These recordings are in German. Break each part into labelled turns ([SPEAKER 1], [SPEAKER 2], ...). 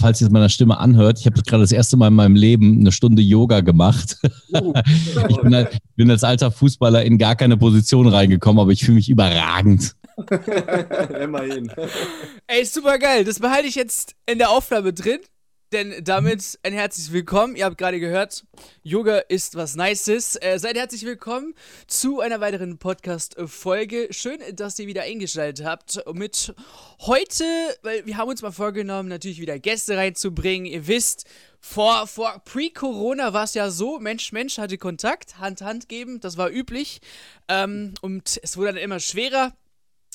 [SPEAKER 1] falls ihr es meiner Stimme anhört, ich habe gerade das erste Mal in meinem Leben eine Stunde Yoga gemacht. Uh. ich bin, halt, bin, als alter Fußballer in gar keine Position reingekommen, aber ich fühle mich überragend.
[SPEAKER 2] Immerhin.
[SPEAKER 3] Ey, super geil. Das behalte ich jetzt in der Aufnahme drin. Denn damit ein herzliches Willkommen. Ihr habt gerade gehört, Yoga ist was Nices. Äh, seid herzlich willkommen zu einer weiteren Podcast-Folge. Schön, dass ihr wieder eingeschaltet habt. Mit heute, weil wir haben uns mal vorgenommen, natürlich wieder Gäste reinzubringen. Ihr wisst, vor, vor Pre-Corona war es ja so, Mensch, Mensch hatte Kontakt, Hand, Hand geben, das war üblich. Ähm, und es wurde dann immer schwerer.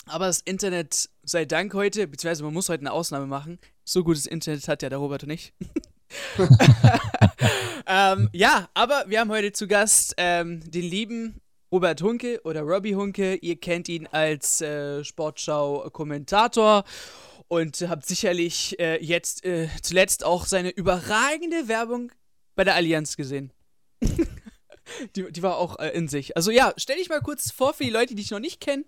[SPEAKER 3] Aber das Internet sei Dank heute, beziehungsweise man muss heute eine Ausnahme machen. So gutes Internet hat ja der Robert und ich. ähm, ja, aber wir haben heute zu Gast ähm, den lieben Robert Hunke oder Robbie Hunke. Ihr kennt ihn als äh, Sportschau-Kommentator und habt sicherlich äh, jetzt äh, zuletzt auch seine überragende Werbung bei der Allianz gesehen. die, die war auch äh, in sich. Also ja, stell dich mal kurz vor für die Leute, die dich noch nicht kennen,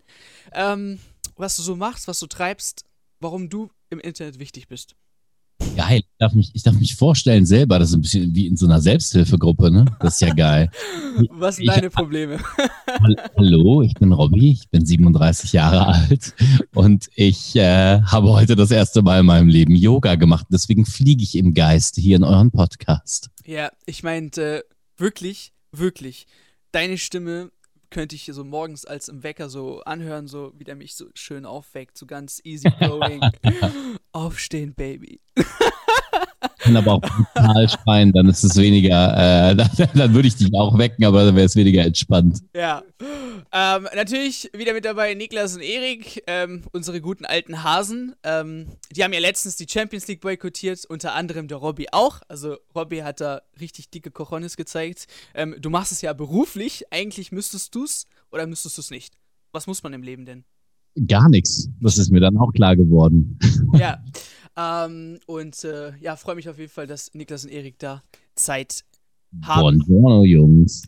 [SPEAKER 3] ähm, was du so machst, was du treibst, warum du im Internet wichtig bist.
[SPEAKER 1] Geil, ich darf mich, ich darf mich vorstellen selber, das ist ein bisschen wie in so einer Selbsthilfegruppe, ne? Das ist ja geil.
[SPEAKER 3] Was sind ich, deine Probleme?
[SPEAKER 1] Hallo, ich bin Robby, ich bin 37 Jahre alt und ich äh, habe heute das erste Mal in meinem Leben Yoga gemacht. Deswegen fliege ich im Geist hier in euren Podcast.
[SPEAKER 3] Ja, ich meinte wirklich, wirklich, deine Stimme könnte ich hier so morgens als im Wecker so anhören, so wie der mich so schön aufweckt, so ganz easy going. Aufstehen, Baby.
[SPEAKER 1] kann aber auch total schreien, dann ist es weniger, äh, dann, dann, würde ich dich auch wecken, aber dann wäre es weniger entspannt.
[SPEAKER 3] Ja. Ähm, natürlich wieder mit dabei Niklas und Erik, ähm, unsere guten alten Hasen. Ähm, die haben ja letztens die Champions League boykottiert, unter anderem der Robby auch. Also Robby hat da richtig dicke Cojones gezeigt. Ähm, du machst es ja beruflich, eigentlich müsstest du es oder müsstest du es nicht? Was muss man im Leben denn?
[SPEAKER 1] Gar nichts. Das ist mir dann auch klar geworden.
[SPEAKER 3] Ja. Ähm, und äh, ja, freue mich auf jeden Fall, dass Niklas und Erik da Zeit haben.
[SPEAKER 1] Buongiorno, Jungs.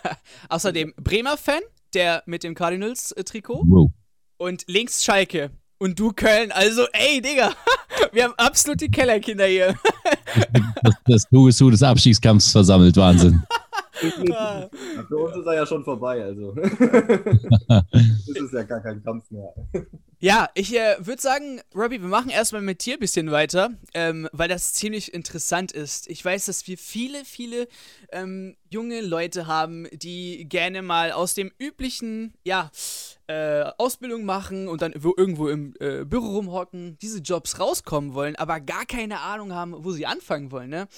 [SPEAKER 3] Außerdem Bremer-Fan, der mit dem Cardinals-Trikot. Wow. Und links Schalke. Und du Köln. Also, ey, Digga, wir haben absolut die Kellerkinder hier.
[SPEAKER 1] das, das Du des Abstiegskampfs versammelt. Wahnsinn.
[SPEAKER 2] Ja, für uns ist er ja schon vorbei, also. das ist ja gar kein Kampf mehr.
[SPEAKER 3] Ja, ich äh, würde sagen, Robbie, wir machen erstmal mit dir ein bisschen weiter, ähm, weil das ziemlich interessant ist. Ich weiß, dass wir viele, viele ähm, junge Leute haben, die gerne mal aus dem üblichen, ja, äh, Ausbildung machen und dann irgendwo im äh, Büro rumhocken, diese Jobs rauskommen wollen, aber gar keine Ahnung haben, wo sie anfangen wollen, ne?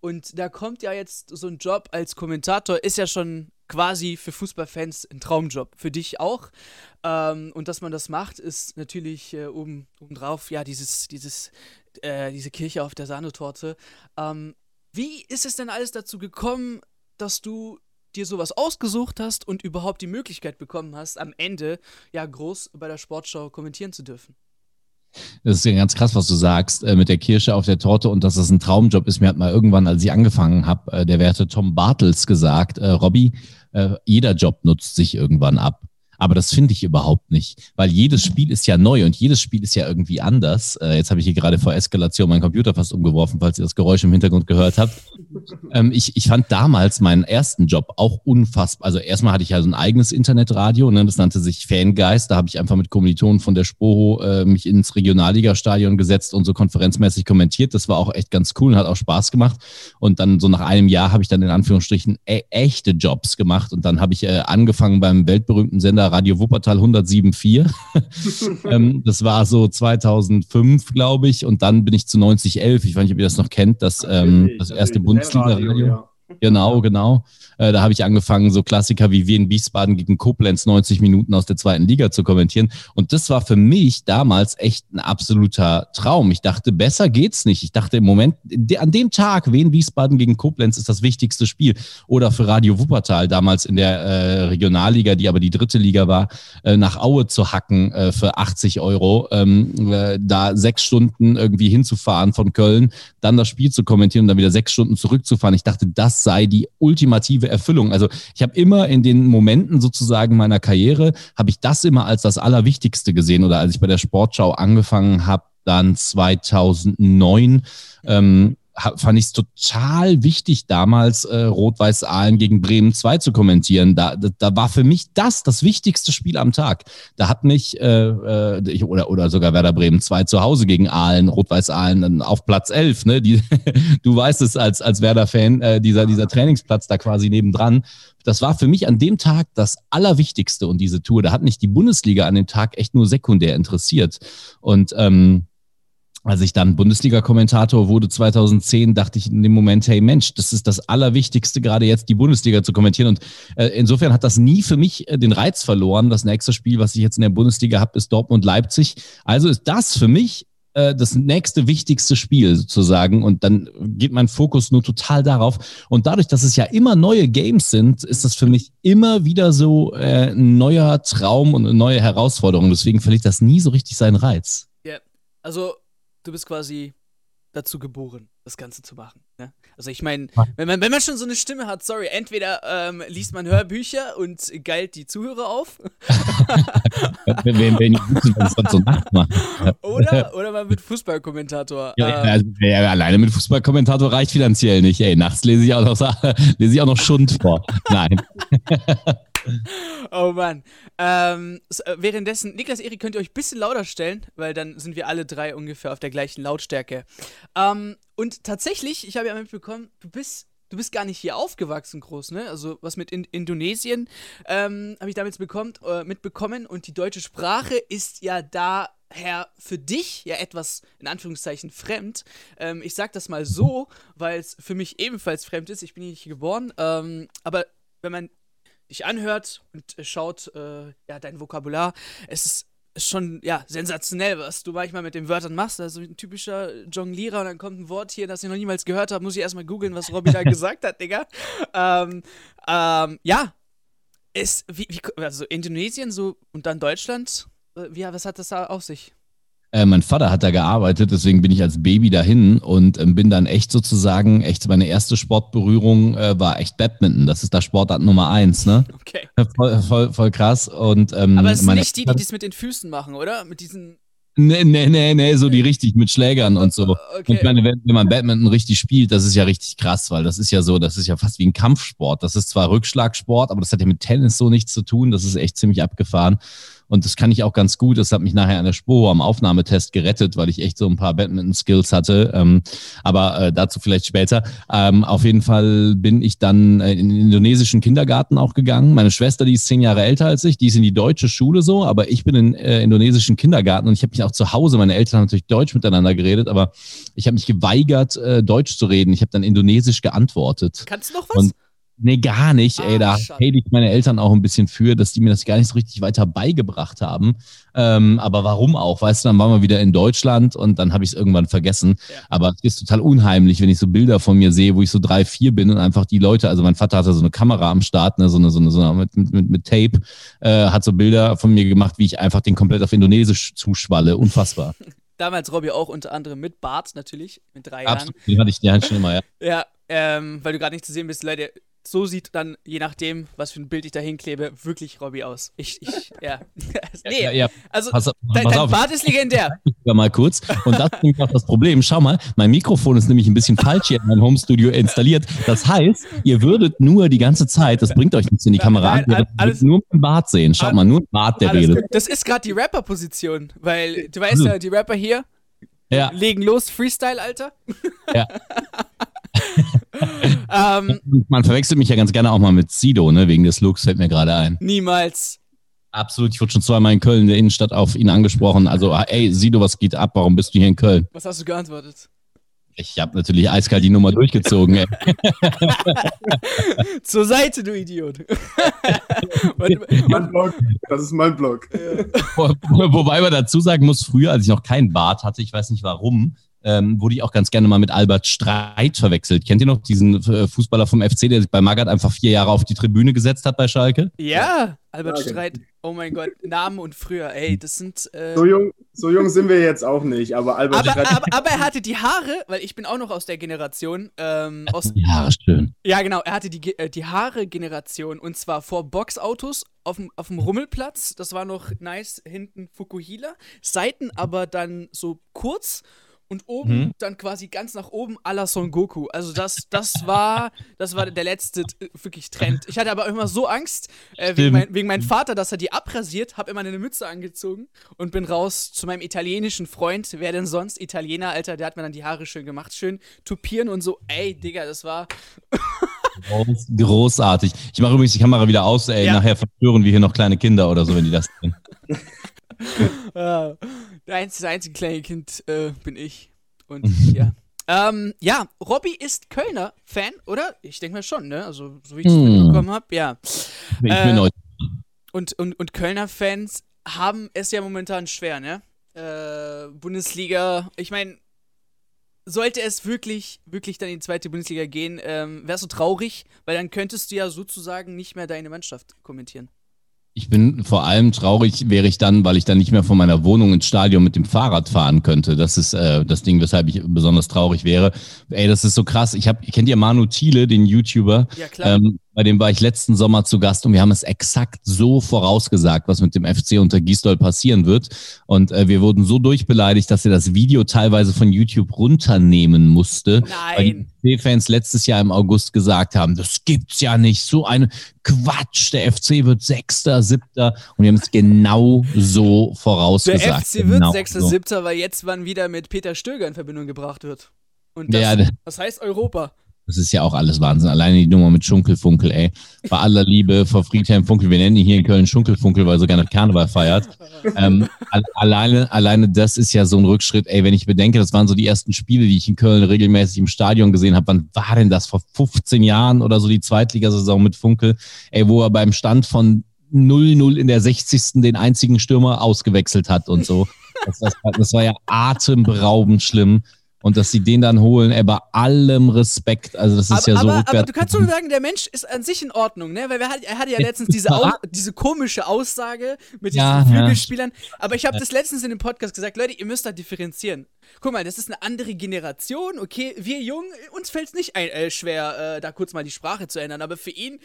[SPEAKER 3] Und da kommt ja jetzt so ein Job als Kommentator, ist ja schon quasi für Fußballfans ein Traumjob. Für dich auch. Ähm, und dass man das macht, ist natürlich äh, oben, obendrauf, ja, dieses, dieses, äh, diese Kirche auf der Sahnetorte. Ähm, wie ist es denn alles dazu gekommen, dass du dir sowas ausgesucht hast und überhaupt die Möglichkeit bekommen hast, am Ende ja groß bei der Sportschau kommentieren zu dürfen?
[SPEAKER 1] Das ist ja ganz krass, was du sagst, äh, mit der Kirsche auf der Torte und dass das ein Traumjob ist. Mir hat mal irgendwann, als ich angefangen habe, äh, der Werte Tom Bartels gesagt, äh, Robby, äh, jeder Job nutzt sich irgendwann ab. Aber das finde ich überhaupt nicht, weil jedes Spiel ist ja neu und jedes Spiel ist ja irgendwie anders. Äh, jetzt habe ich hier gerade vor Eskalation meinen Computer fast umgeworfen, falls ihr das Geräusch im Hintergrund gehört habt. Ähm, ich, ich fand damals meinen ersten Job auch unfassbar. Also erstmal hatte ich ja so ein eigenes Internetradio, ne, das nannte sich Fangeist. Da habe ich einfach mit Kommilitonen von der Spoho äh, mich ins Regionalliga-Stadion gesetzt und so konferenzmäßig kommentiert. Das war auch echt ganz cool und hat auch Spaß gemacht. Und dann so nach einem Jahr habe ich dann in Anführungsstrichen e echte Jobs gemacht und dann habe ich äh, angefangen beim weltberühmten Sender Radio Wuppertal 107.4. ähm, das war so 2005, glaube ich. Und dann bin ich zu 9011. Ich weiß nicht, ob ihr das noch kennt, das, ähm, das erste Bundesliga-Radio. Genau, genau. Äh, da habe ich angefangen, so Klassiker wie Wien Wiesbaden gegen Koblenz 90 Minuten aus der zweiten Liga zu kommentieren. Und das war für mich damals echt ein absoluter Traum. Ich dachte, besser geht's nicht. Ich dachte im Moment, an dem Tag, Wien Wiesbaden gegen Koblenz ist das wichtigste Spiel. Oder für Radio Wuppertal damals in der äh, Regionalliga, die aber die dritte Liga war, äh, nach Aue zu hacken äh, für 80 Euro. Ähm, äh, da sechs Stunden irgendwie hinzufahren von Köln, dann das Spiel zu kommentieren und dann wieder sechs Stunden zurückzufahren. Ich dachte, das sei die ultimative Erfüllung. Also ich habe immer in den Momenten sozusagen meiner Karriere, habe ich das immer als das Allerwichtigste gesehen oder als ich bei der Sportschau angefangen habe, dann 2009. Ähm, fand ich es total wichtig, damals äh, Rot-Weiß-Aalen gegen Bremen 2 zu kommentieren. Da, da, da war für mich das das wichtigste Spiel am Tag. Da hat mich, äh, äh, ich, oder, oder sogar Werder Bremen 2 zu Hause gegen Aalen, Rot-Weiß-Aalen auf Platz 11. Ne? Die, du weißt es als, als Werder-Fan, äh, dieser, dieser Trainingsplatz da quasi nebendran. Das war für mich an dem Tag das Allerwichtigste und diese Tour. Da hat mich die Bundesliga an dem Tag echt nur sekundär interessiert. Und ähm, als ich dann Bundesliga-Kommentator wurde 2010, dachte ich in dem Moment, hey Mensch, das ist das Allerwichtigste, gerade jetzt die Bundesliga zu kommentieren. Und äh, insofern hat das nie für mich äh, den Reiz verloren. Das nächste Spiel, was ich jetzt in der Bundesliga habe, ist Dortmund-Leipzig. Also ist das für mich äh, das nächste wichtigste Spiel sozusagen. Und dann geht mein Fokus nur total darauf. Und dadurch, dass es ja immer neue Games sind, ist das für mich immer wieder so äh, ein neuer Traum und eine neue Herausforderung. Deswegen verliert das nie so richtig seinen Reiz.
[SPEAKER 3] Ja, also du bist quasi dazu geboren, das Ganze zu machen. Ne? Also ich meine, wenn man, wenn man schon so eine Stimme hat, sorry, entweder ähm, liest man Hörbücher und geilt die Zuhörer auf.
[SPEAKER 1] wenn, wenn, wenn so
[SPEAKER 3] oder, oder man wird Fußballkommentator.
[SPEAKER 1] Ja, ähm, also, ja, alleine mit Fußballkommentator reicht finanziell nicht. Ey, nachts lese ich auch noch, lese ich auch noch Schund vor. Nein.
[SPEAKER 3] oh Mann. Ähm, äh, währenddessen, Niklas, Erik, könnt ihr euch ein bisschen lauter stellen, weil dann sind wir alle drei ungefähr auf der gleichen Lautstärke. Ähm, und tatsächlich, ich habe ja mitbekommen, du bist du bist gar nicht hier aufgewachsen groß, ne? Also was mit in Indonesien ähm, habe ich damals bekommt, äh, mitbekommen und die deutsche Sprache ist ja daher für dich ja etwas in Anführungszeichen fremd. Ähm, ich sag das mal so, weil es für mich ebenfalls fremd ist. Ich bin hier nicht geboren, ähm, aber wenn man dich anhört und schaut, äh, ja, dein Vokabular, es ist schon, ja, sensationell, was du manchmal mit den Wörtern machst. Also ein typischer Jonglierer und dann kommt ein Wort hier, das ich noch niemals gehört habe, muss ich erstmal googeln, was Robby da gesagt hat, Digga. Ähm, ähm, ja. Ist, wie, wie, also Indonesien so und dann Deutschland, äh, wie, was hat das da auf sich?
[SPEAKER 1] Äh, mein Vater hat da gearbeitet, deswegen bin ich als Baby dahin und ähm, bin dann echt sozusagen, echt meine erste Sportberührung äh, war echt Badminton. Das ist da Sportart Nummer eins, ne?
[SPEAKER 3] Okay.
[SPEAKER 1] Voll, voll, voll krass. Und, ähm,
[SPEAKER 3] Aber es sind nicht die, die das mit den Füßen machen, oder? Mit diesen.
[SPEAKER 1] Nee, nee, nee, nee, so die richtig mit Schlägern und so. Okay. Und ich meine, wenn, wenn man Badminton richtig spielt, das ist ja richtig krass, weil das ist ja so, das ist ja fast wie ein Kampfsport. Das ist zwar Rückschlagsport, aber das hat ja mit Tennis so nichts zu tun. Das ist echt ziemlich abgefahren. Und das kann ich auch ganz gut. Das hat mich nachher an der Spur am Aufnahmetest gerettet, weil ich echt so ein paar Badminton-Skills hatte. Ähm, aber äh, dazu vielleicht später. Ähm, auf jeden Fall bin ich dann äh, in den indonesischen Kindergarten auch gegangen. Meine Schwester, die ist zehn Jahre älter als ich, die ist in die deutsche Schule so, aber ich bin in äh, indonesischen Kindergarten und ich habe mich auch zu Hause, meine Eltern haben natürlich Deutsch miteinander geredet, aber ich habe mich geweigert, äh, Deutsch zu reden. Ich habe dann indonesisch geantwortet.
[SPEAKER 3] Kannst du noch was?
[SPEAKER 1] Und Nee, gar nicht. Ah, ey, da hate ich meine Eltern auch ein bisschen für, dass die mir das gar nicht so richtig weiter beigebracht haben. Ähm, aber warum auch? Weißt du, dann waren wir wieder in Deutschland und dann habe ich es irgendwann vergessen. Ja. Aber es ist total unheimlich, wenn ich so Bilder von mir sehe, wo ich so drei, vier bin und einfach die Leute, also mein Vater hatte so eine Kamera am Start, ne, so eine, so eine, so eine mit, mit, mit Tape, äh, hat so Bilder von mir gemacht, wie ich einfach den komplett auf Indonesisch zuschwalle. Unfassbar.
[SPEAKER 3] Damals Robby auch unter anderem mit Bart natürlich, mit drei Jahren. Absolut,
[SPEAKER 1] den hatte ich, den schon immer, ja.
[SPEAKER 3] Ja, ähm, weil du gerade nicht zu sehen bist, Leute, so sieht dann, je nachdem, was für ein Bild ich da hinklebe, wirklich Robby aus. Ich, ich, ja. nee, ja, ja. also pass, dein, dein Bart ist legendär.
[SPEAKER 1] Mal kurz. Und das ist auch das Problem. Schau mal, mein Mikrofon ist nämlich ein bisschen falsch hier in meinem Homestudio installiert. Das heißt, ihr würdet nur die ganze Zeit, das bringt euch nichts in die Kamera Nein, ihr alles, nur mit dem Bart sehen. Schaut mal, nur ein Bart, der redet. Gut.
[SPEAKER 3] Das ist gerade die Rapper-Position, weil du weißt ja, die Rapper hier ja. legen los, Freestyle, Alter. Ja.
[SPEAKER 1] ähm, Man verwechselt mich ja ganz gerne auch mal mit Sido, ne? Wegen des Looks fällt mir gerade ein.
[SPEAKER 3] Niemals.
[SPEAKER 1] Absolut, ich wurde schon zweimal in Köln in der Innenstadt auf ihn angesprochen. Also, ey, Sido, was geht ab? Warum bist du hier in Köln?
[SPEAKER 3] Was hast du geantwortet?
[SPEAKER 1] Ich habe natürlich eiskalt die Nummer durchgezogen. Ey.
[SPEAKER 3] Zur Seite, du Idiot.
[SPEAKER 2] mein Blog. Das ist mein Blog.
[SPEAKER 1] Wobei man dazu sagen muss, früher, als ich noch keinen Bart hatte, ich weiß nicht warum, ähm, wurde ich auch ganz gerne mal mit Albert Streit verwechselt. Kennt ihr noch diesen äh, Fußballer vom FC, der sich bei Magath einfach vier Jahre auf die Tribüne gesetzt hat bei Schalke?
[SPEAKER 3] Ja, Albert ja, Streit. Oh mein Gott, Namen und früher, ey, das sind.
[SPEAKER 2] Äh so, jung, so jung sind wir jetzt auch nicht, aber Albert
[SPEAKER 3] aber, Streit. Aber, aber, er hatte die Haare, weil ich bin auch noch aus der Generation. Ähm, aus,
[SPEAKER 1] die Haare schön.
[SPEAKER 3] Ja, genau, er hatte die, äh, die Haare-Generation und zwar vor Boxautos auf dem, auf dem Rummelplatz. Das war noch nice, hinten Fukuhila. Seiten aber dann so kurz und oben mhm. dann quasi ganz nach oben à la Son Goku. Also das, das war, das war der letzte äh, wirklich Trend. Ich hatte aber immer so Angst äh, wegen, mein, wegen meinem Vater, dass er die abrasiert, habe immer eine Mütze angezogen und bin raus zu meinem italienischen Freund. Wer denn sonst? Italiener, Alter, der hat mir dann die Haare schön gemacht, schön tupieren und so. Ey, Digga, das war
[SPEAKER 1] Großartig. Ich mache übrigens die Kamera wieder aus, ey. Ja. Nachher verstören wir hier noch kleine Kinder oder so, wenn die das sehen.
[SPEAKER 3] das einzige, kleine Kind äh, bin ich. Und ja. Ähm, ja, Robby ist Kölner-Fan, oder? Ich denke mal schon, ne? Also, so wie ich es hm. mitbekommen habe, ja. Ich bin äh, und, und, und Kölner-Fans haben es ja momentan schwer, ne? Äh, Bundesliga, ich meine, sollte es wirklich, wirklich dann in die zweite Bundesliga gehen, ähm, wärst du traurig, weil dann könntest du ja sozusagen nicht mehr deine Mannschaft kommentieren.
[SPEAKER 1] Ich bin vor allem traurig, wäre ich dann, weil ich dann nicht mehr von meiner Wohnung ins Stadion mit dem Fahrrad fahren könnte. Das ist äh, das Ding, weshalb ich besonders traurig wäre. Ey, das ist so krass. Ich hab, kennt ihr Manu Thiele, den YouTuber? Ja, klar. Ähm, bei dem war ich letzten Sommer zu Gast und wir haben es exakt so vorausgesagt, was mit dem FC unter Gisdol passieren wird. Und äh, wir wurden so durchbeleidigt, dass er das Video teilweise von YouTube runternehmen musste. Nein. Weil die FC-Fans letztes Jahr im August gesagt haben, das gibt's ja nicht. So eine Quatsch. Der FC wird Sechster, Siebter. Und wir haben es genau so vorausgesagt. Der
[SPEAKER 3] FC wird genau Sechster, so. Siebter, weil jetzt wann wieder mit Peter Stöger in Verbindung gebracht wird. Und das, ja, das heißt Europa.
[SPEAKER 1] Das ist ja auch alles Wahnsinn. Alleine die Nummer mit Schunkelfunkel, ey. Bei aller Liebe vor Friedhelm Funkel. Wir nennen ihn hier in Köln Schunkelfunkel, weil er sogar noch Karneval feiert. Ähm, alleine, alleine das ist ja so ein Rückschritt, ey. Wenn ich bedenke, das waren so die ersten Spiele, die ich in Köln regelmäßig im Stadion gesehen habe. Wann war denn das? Vor 15 Jahren oder so die Zweitligasaison mit Funkel? Ey, wo er beim Stand von 0-0 in der 60. den einzigen Stürmer ausgewechselt hat und so. Das, das, das war ja atemberaubend schlimm und dass sie den dann holen, ey, bei allem Respekt. Also das ist aber, ja so.
[SPEAKER 3] Aber, aber du kannst schon sagen, der Mensch ist an sich in Ordnung, ne? Weil wir, er hatte ja letztens diese, Au diese komische Aussage mit diesen ja, Flügelspielern. Ja. Aber ich habe das letztens in dem Podcast gesagt, Leute, ihr müsst da differenzieren. Guck mal, das ist eine andere Generation, okay? Wir Jungen, uns fällt es nicht ein, äh, schwer, äh, da kurz mal die Sprache zu ändern, aber für ihn.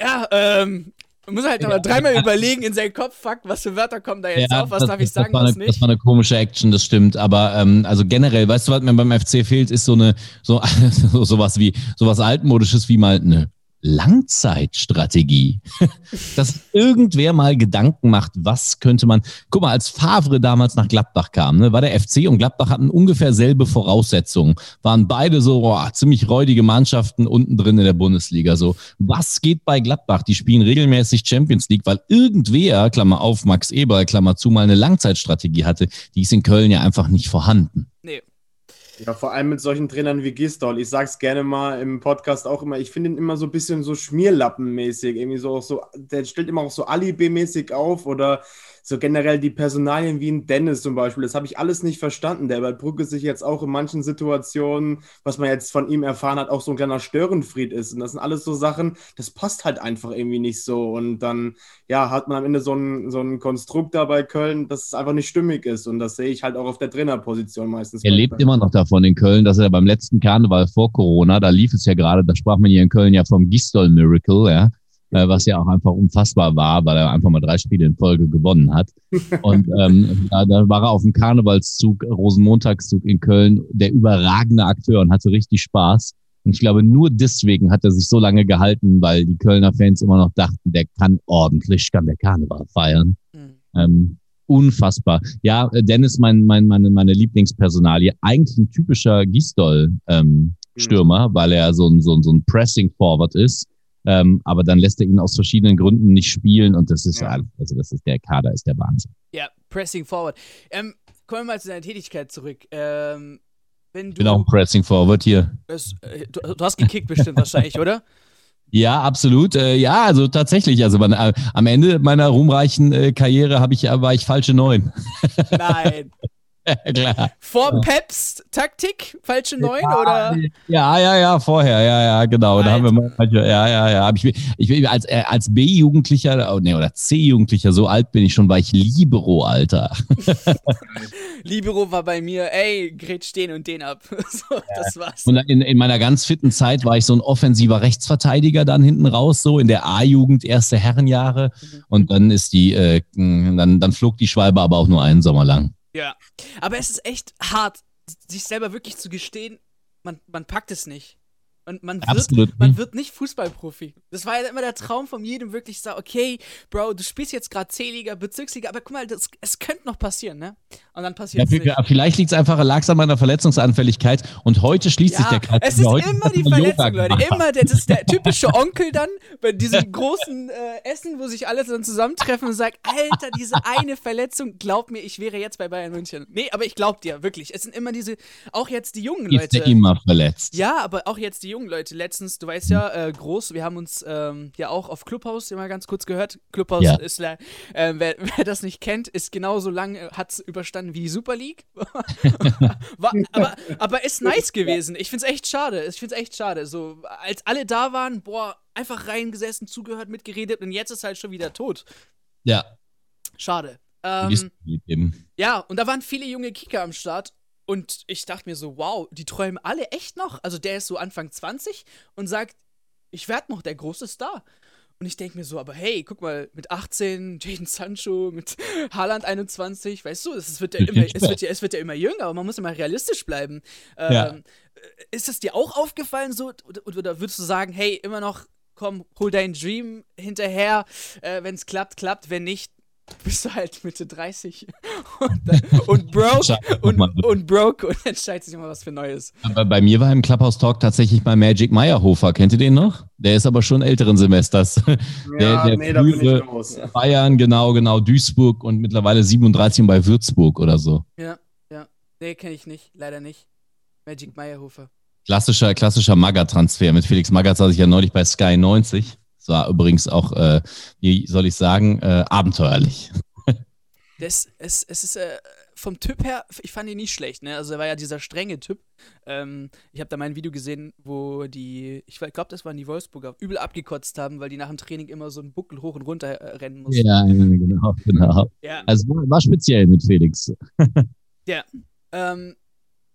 [SPEAKER 3] Ja, ähm, muss halt aber dreimal überlegen in seinen Kopf, fuck, was für Wörter kommen da jetzt ja, auf, was das, darf ich sagen, was
[SPEAKER 1] eine, nicht. Das war eine komische Action, das stimmt. Aber ähm, also generell, weißt du, was mir beim FC fehlt, ist so eine, so, so sowas wie, sowas altmodisches wie mal eine Langzeitstrategie. Dass irgendwer mal Gedanken macht, was könnte man. Guck mal, als Favre damals nach Gladbach kam, ne, war der FC und Gladbach hatten ungefähr selbe Voraussetzungen. Waren beide so boah, ziemlich räudige Mannschaften unten drin in der Bundesliga. So, was geht bei Gladbach? Die spielen regelmäßig Champions League, weil irgendwer, Klammer auf, Max Eber, Klammer zu, mal eine Langzeitstrategie hatte. Die ist in Köln ja einfach nicht vorhanden.
[SPEAKER 2] Nee. Ja, vor allem mit solchen Trainern wie Gistol. Ich sag's gerne mal im Podcast auch immer, ich finde ihn immer so ein bisschen so Schmierlappenmäßig. Irgendwie so, so, der stellt immer auch so Alibi-mäßig auf oder so generell die Personalien wie ein Dennis zum Beispiel, das habe ich alles nicht verstanden. Der bei Brücke sich jetzt auch in manchen Situationen, was man jetzt von ihm erfahren hat, auch so ein kleiner Störenfried ist. Und das sind alles so Sachen, das passt halt einfach irgendwie nicht so. Und dann, ja, hat man am Ende so ein, so ein Konstrukt da bei Köln, das es einfach nicht stimmig ist. Und das sehe ich halt auch auf der Trainerposition meistens.
[SPEAKER 1] Er lebt immer noch davon in Köln, dass er beim letzten Karneval vor Corona, da lief es ja gerade, da sprach man hier in Köln ja vom Gistol-Miracle, ja äh, was ja auch einfach unfassbar war, weil er einfach mal drei Spiele in Folge gewonnen hat. Und ähm, da, da war er auf dem Karnevalszug, Rosenmontagszug in Köln, der überragende Akteur und hatte richtig Spaß. Und ich glaube, nur deswegen hat er sich so lange gehalten, weil die Kölner Fans immer noch dachten, der kann ordentlich, kann der Karneval feiern. Mhm. Ähm, unfassbar. Ja, Dennis, mein, mein, meine, meine Lieblingspersonalie, eigentlich ein typischer Gisdol-Stürmer, ähm, mhm. weil er so ein, so ein, so ein Pressing-Forward ist. Ähm, aber dann lässt er ihn aus verschiedenen Gründen nicht spielen und das ist ja, also das ist der Kader, ist der Wahnsinn.
[SPEAKER 3] Ja, Pressing Forward. Ähm, kommen wir mal zu deiner Tätigkeit zurück. Ähm, wenn du,
[SPEAKER 1] ich bin auch ein Pressing Forward hier.
[SPEAKER 3] Es, äh, du, du, hast gekickt bestimmt wahrscheinlich, oder?
[SPEAKER 1] Ja, absolut. Äh, ja, also tatsächlich. Also man, äh, am Ende meiner ruhmreichen äh, Karriere habe ich, war ich falsche Neun.
[SPEAKER 3] Nein. klar. Vor Peps Taktik, falsche Neun ja, oder?
[SPEAKER 1] Ja, ja, ja, vorher, ja, ja, genau. Alter. Da haben wir mal, ja, ja, ja. Ich, ich, ich als, äh, als B-Jugendlicher, oh, nee, oder C-Jugendlicher, so alt bin ich schon, war ich Libero, Alter.
[SPEAKER 3] Libero war bei mir, ey, grätsch den und den ab. so, ja. Das war's.
[SPEAKER 1] Und in, in meiner ganz fitten Zeit war ich so ein offensiver Rechtsverteidiger dann hinten raus, so in der A-Jugend, erste Herrenjahre. Mhm. Und dann ist die, äh, dann, dann flog die Schwalbe aber auch nur einen Sommer lang.
[SPEAKER 3] Ja, aber es ist echt hart, sich selber wirklich zu gestehen, man, man packt es nicht. Und man wird, man wird nicht Fußballprofi. Das war ja immer der Traum von jedem, wirklich sagen, okay, Bro, du spielst jetzt gerade C-Liga, Bezirksliga, aber guck mal, das, es könnte noch passieren, ne? Und dann passiert es
[SPEAKER 1] ja, Vielleicht liegt es einfach, lag es an meiner Verletzungsanfälligkeit und heute schließt ja, sich der Kreis.
[SPEAKER 3] Es ist immer die Verletzung, Leute. Immer, das ist der typische Onkel dann bei diesem großen äh, Essen, wo sich alle dann zusammentreffen und sagt, Alter, diese eine Verletzung, glaub mir, ich wäre jetzt bei Bayern München. Nee, aber ich glaub dir, wirklich. Es sind immer diese, auch jetzt die jungen Leute.
[SPEAKER 1] Ist der immer verletzt.
[SPEAKER 3] Ja, aber auch jetzt die jungen Leute. Letztens, du weißt ja, äh, groß, wir haben uns ähm, ja auch auf Clubhouse immer ganz kurz gehört. Clubhouse ja. ist, äh, wer, wer, das nicht kennt, ist genauso lang, äh, hat es überstanden wie die Super League. War, aber, aber ist nice gewesen. Ich find's echt schade. Ich find's echt schade. So, als alle da waren, boah, einfach reingesessen, zugehört, mitgeredet und jetzt ist halt schon wieder tot.
[SPEAKER 1] Ja.
[SPEAKER 3] Schade. Ähm, ja, und da waren viele junge Kicker am Start und ich dachte mir so, wow, die träumen alle echt noch. Also der ist so Anfang 20 und sagt, ich werde noch der große Star. Und ich denke mir so, aber hey, guck mal, mit 18, Jaden Sancho, mit Haaland 21, weißt du, es wird, ja immer, es, wird ja, es wird ja immer jünger, aber man muss immer realistisch bleiben. Ähm, ja. Ist es dir auch aufgefallen so, oder, oder, würdest du sagen, hey, immer noch, komm, hol deinen Dream hinterher, äh, wenn es klappt, klappt, wenn nicht, bist du halt Mitte 30 und, und broke und, und, broke und entscheidet sich immer was für Neues.
[SPEAKER 1] Aber bei mir war im Clubhouse Talk tatsächlich mal Magic Meyerhofer. Kennt ihr den noch? Der ist aber schon älteren Semesters. Ja, der, der nee, da bin ich raus. Bayern, genau, genau, Duisburg und mittlerweile 37 bei Würzburg oder so.
[SPEAKER 3] Ja, ja. Nee, kenne ich nicht, leider nicht. Magic Meyerhofer.
[SPEAKER 1] Klassischer, klassischer Maga-Transfer. Mit Felix Magath saß ich ja neulich bei Sky 90. Es war übrigens auch, äh, wie soll ich sagen, äh, abenteuerlich.
[SPEAKER 3] Das, es, es ist äh, vom Typ her, ich fand ihn nicht schlecht, ne? Also er war ja dieser strenge Typ. Ähm, ich habe da mal ein Video gesehen, wo die, ich glaube, das waren die Wolfsburger, übel abgekotzt haben, weil die nach dem Training immer so einen Buckel hoch und runter äh, rennen mussten.
[SPEAKER 1] Ja, genau, genau. Ja. Also war, war speziell mit Felix.
[SPEAKER 3] ja. Ähm,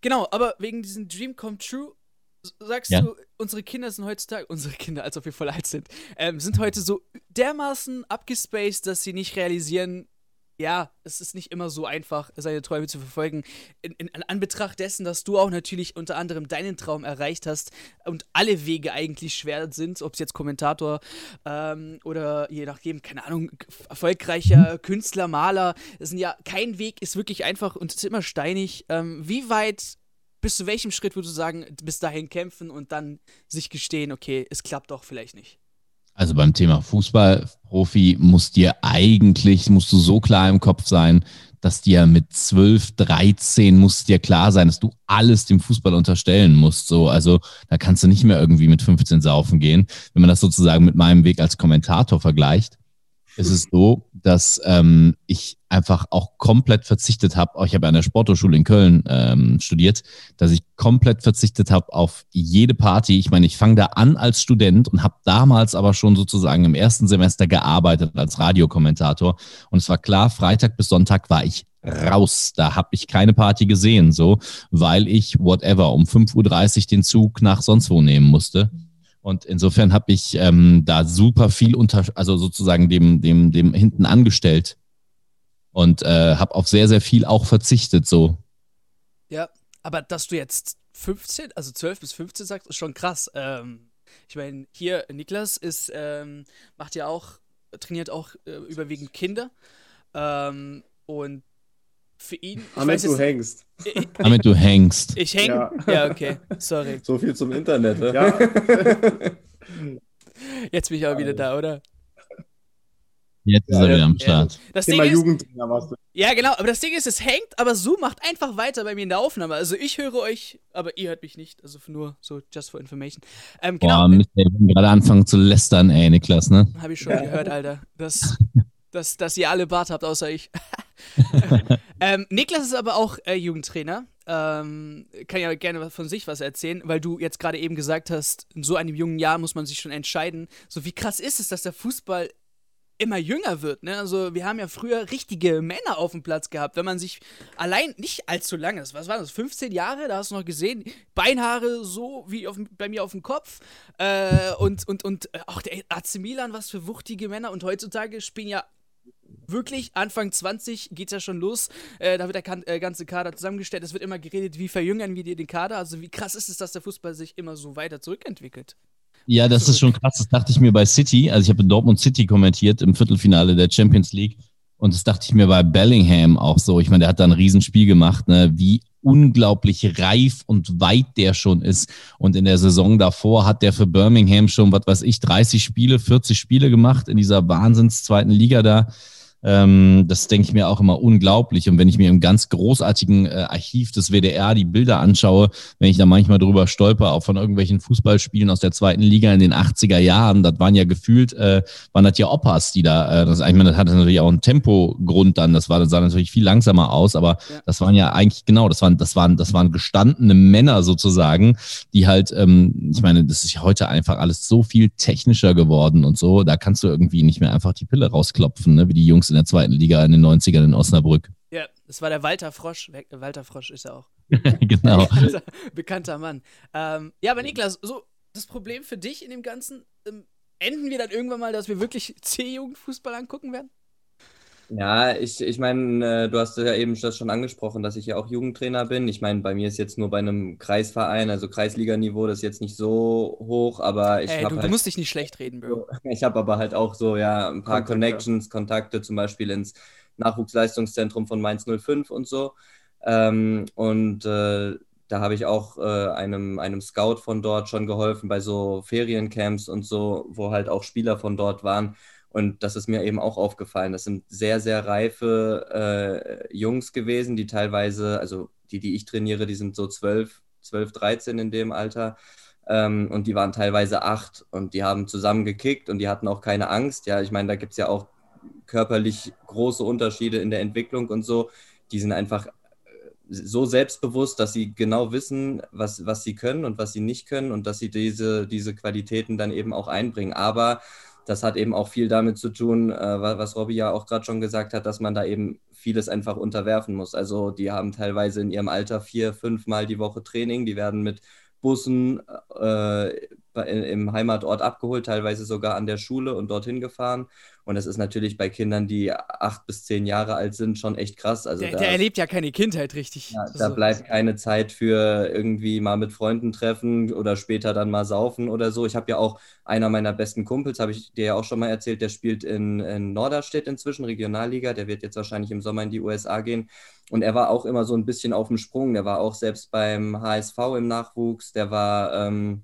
[SPEAKER 3] genau, aber wegen diesem Dream Come True sagst ja? du, unsere Kinder sind heutzutage, unsere Kinder, als ob wir voll alt sind, ähm, sind heute so dermaßen abgespaced, dass sie nicht realisieren, ja, es ist nicht immer so einfach, seine Träume zu verfolgen. In, in, in, Anbetracht dessen, dass du auch natürlich unter anderem deinen Traum erreicht hast und alle Wege eigentlich schwer sind, ob es jetzt Kommentator ähm, oder je nachdem, keine Ahnung, erfolgreicher Künstler, Maler, das sind ja, kein Weg ist wirklich einfach und es ist immer steinig. Ähm, wie weit bis zu welchem Schritt würdest du sagen, bis dahin kämpfen und dann sich gestehen, okay, es klappt doch vielleicht nicht?
[SPEAKER 1] Also beim Thema Fußballprofi muss dir eigentlich, musst du so klar im Kopf sein, dass dir mit 12, 13 muss dir klar sein, dass du alles dem Fußball unterstellen musst. So, also da kannst du nicht mehr irgendwie mit 15 saufen gehen. Wenn man das sozusagen mit meinem Weg als Kommentator vergleicht, ist es so, dass ähm, ich einfach auch komplett verzichtet habe. Ich habe an der Sporthochschule in Köln ähm, studiert, dass ich komplett verzichtet habe auf jede Party. Ich meine, ich fange da an als Student und habe damals aber schon sozusagen im ersten Semester gearbeitet als Radiokommentator. Und es war klar, Freitag bis Sonntag war ich raus. Da habe ich keine Party gesehen, so, weil ich whatever um 5.30 Uhr den Zug nach sonst wo nehmen musste. Und insofern habe ich ähm, da super viel unter, also sozusagen dem, dem, dem hinten angestellt und äh, habe auf sehr, sehr viel auch verzichtet so.
[SPEAKER 3] Ja, aber dass du jetzt 15, also 12 bis 15 sagst, ist schon krass. Ähm, ich meine, hier Niklas ist, ähm, macht ja auch, trainiert auch äh, überwiegend Kinder. Ähm, und für ihn.
[SPEAKER 2] Damit du hängst.
[SPEAKER 1] Ich, Damit du hängst.
[SPEAKER 3] Ich häng? Ja. ja, okay. Sorry.
[SPEAKER 2] So viel zum Internet, ne? Ja.
[SPEAKER 3] Jetzt bin ich auch wieder da, oder?
[SPEAKER 1] Jetzt ist ja, er wieder am Start.
[SPEAKER 3] Das Thema Ding Jugendtrainer warst du. Ja, genau, aber das Ding ist, es hängt, aber Zoom macht einfach weiter bei mir in der Aufnahme. Also ich höre euch, aber ihr hört mich nicht. Also nur so just for information.
[SPEAKER 1] Ähm, genau. Boah, müsst ihr gerade anfangen zu lästern, ey, Niklas, ne?
[SPEAKER 3] Hab ich schon ja. gehört, Alter. Das, dass, dass ihr alle Bart habt, außer ich. ähm, Niklas ist aber auch äh, Jugendtrainer. Ähm, kann ja gerne von sich was erzählen, weil du jetzt gerade eben gesagt hast, in so einem jungen Jahr muss man sich schon entscheiden. So wie krass ist es, dass der Fußball immer jünger wird. Ne? Also wir haben ja früher richtige Männer auf dem Platz gehabt. Wenn man sich allein nicht allzu lange, was war das, 15 Jahre, da hast du noch gesehen, Beinhaare so wie auf, bei mir auf dem Kopf äh, und, und, und äh, auch der AC Milan, was für wuchtige Männer und heutzutage spielen ja wirklich Anfang 20 geht es ja schon los. Äh, da wird der äh, ganze Kader zusammengestellt. Es wird immer geredet, wie verjüngern wir den Kader. Also wie krass ist es, dass der Fußball sich immer so weiter zurückentwickelt.
[SPEAKER 1] Ja, das ist schon krass. Das dachte ich mir bei City. Also ich habe in Dortmund City kommentiert im Viertelfinale der Champions League. Und das dachte ich mir bei Bellingham auch so. Ich meine, der hat da ein Riesenspiel gemacht, ne? wie unglaublich reif und weit der schon ist. Und in der Saison davor hat der für Birmingham schon, was weiß ich, 30 Spiele, 40 Spiele gemacht in dieser Wahnsinns zweiten Liga da. Ähm, das denke ich mir auch immer unglaublich. Und wenn ich mir im ganz großartigen äh, Archiv des WDR die Bilder anschaue, wenn ich da manchmal drüber stolper, auch von irgendwelchen Fußballspielen aus der zweiten Liga in den 80er Jahren, das waren ja gefühlt, äh, waren das ja Oppas, die da, äh, das, ich meine, das hatte natürlich auch einen Tempogrund dann, das war, das sah natürlich viel langsamer aus, aber ja. das waren ja eigentlich, genau, das waren, das waren, das waren gestandene Männer sozusagen, die halt, ähm, ich meine, das ist heute einfach alles so viel technischer geworden und so, da kannst du irgendwie nicht mehr einfach die Pille rausklopfen, ne, wie die Jungs in der zweiten Liga in den 90ern in Osnabrück.
[SPEAKER 3] Ja, das war der Walter Frosch. Walter Frosch ist er auch.
[SPEAKER 1] genau.
[SPEAKER 3] Bekannter, Mann. Ähm, ja, aber Niklas, so das Problem für dich in dem Ganzen, ähm, enden wir dann irgendwann mal, dass wir wirklich C-Jugendfußball angucken werden?
[SPEAKER 4] Ja, ich, ich meine, äh, du hast ja eben das schon angesprochen, dass ich ja auch Jugendtrainer bin. Ich meine, bei mir ist jetzt nur bei einem Kreisverein, also Kreisliganiveau, das ist jetzt nicht so hoch, aber ich
[SPEAKER 3] habe.
[SPEAKER 4] Du,
[SPEAKER 3] halt, du musst dich nicht schlecht reden, Bro.
[SPEAKER 4] Ich habe aber halt auch so, ja, ein paar Kontakte. Connections, Kontakte zum Beispiel ins Nachwuchsleistungszentrum von Mainz 05 und so. Ähm, und äh, da habe ich auch äh, einem, einem Scout von dort schon geholfen bei so Feriencamps und so, wo halt auch Spieler von dort waren. Und das ist mir eben auch aufgefallen. Das sind sehr, sehr reife äh, Jungs gewesen, die teilweise, also die, die ich trainiere, die sind so 12, 12, 13 in dem Alter. Ähm, und die waren teilweise acht und die haben zusammen gekickt und die hatten auch keine Angst. Ja, ich meine, da gibt es ja auch körperlich große Unterschiede in der Entwicklung und so. Die sind einfach äh, so selbstbewusst, dass sie genau wissen, was, was sie können und was sie nicht können und dass sie diese, diese Qualitäten dann eben auch einbringen. Aber das hat eben auch viel damit zu tun, äh, was Robby ja auch gerade schon gesagt hat, dass man da eben vieles einfach unterwerfen muss. Also die haben teilweise in ihrem Alter vier, fünf Mal die Woche Training, die werden mit Bussen äh, im Heimatort abgeholt, teilweise sogar an der Schule und dorthin gefahren. Und das ist natürlich bei Kindern, die acht bis zehn Jahre alt sind, schon echt krass. Also
[SPEAKER 3] der, da, der erlebt ja keine Kindheit richtig.
[SPEAKER 4] Ja, da so. bleibt keine Zeit für irgendwie mal mit Freunden treffen oder später dann mal saufen oder so. Ich habe ja auch einer meiner besten Kumpels, habe ich dir ja auch schon mal erzählt, der spielt in, in Norderstedt inzwischen, Regionalliga. Der wird jetzt wahrscheinlich im Sommer in die USA gehen. Und er war auch immer so ein bisschen auf dem Sprung. Der war auch selbst beim HSV im Nachwuchs. Der war ähm,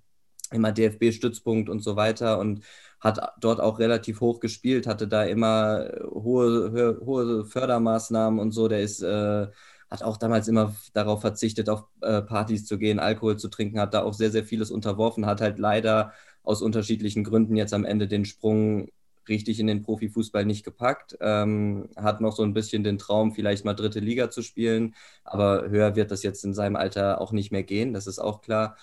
[SPEAKER 4] immer DFB-Stützpunkt und so weiter. Und hat dort auch relativ hoch gespielt, hatte da immer äh, hohe, hohe Fördermaßnahmen und so. Der ist, äh, hat auch damals immer darauf verzichtet, auf äh, Partys zu gehen, Alkohol zu trinken, hat da auch sehr, sehr vieles unterworfen, hat halt leider aus unterschiedlichen Gründen jetzt am Ende den Sprung richtig in den Profifußball nicht gepackt. Ähm, hat noch so ein bisschen den Traum, vielleicht mal dritte Liga zu spielen, aber höher wird das jetzt in seinem Alter auch nicht mehr gehen, das ist auch klar.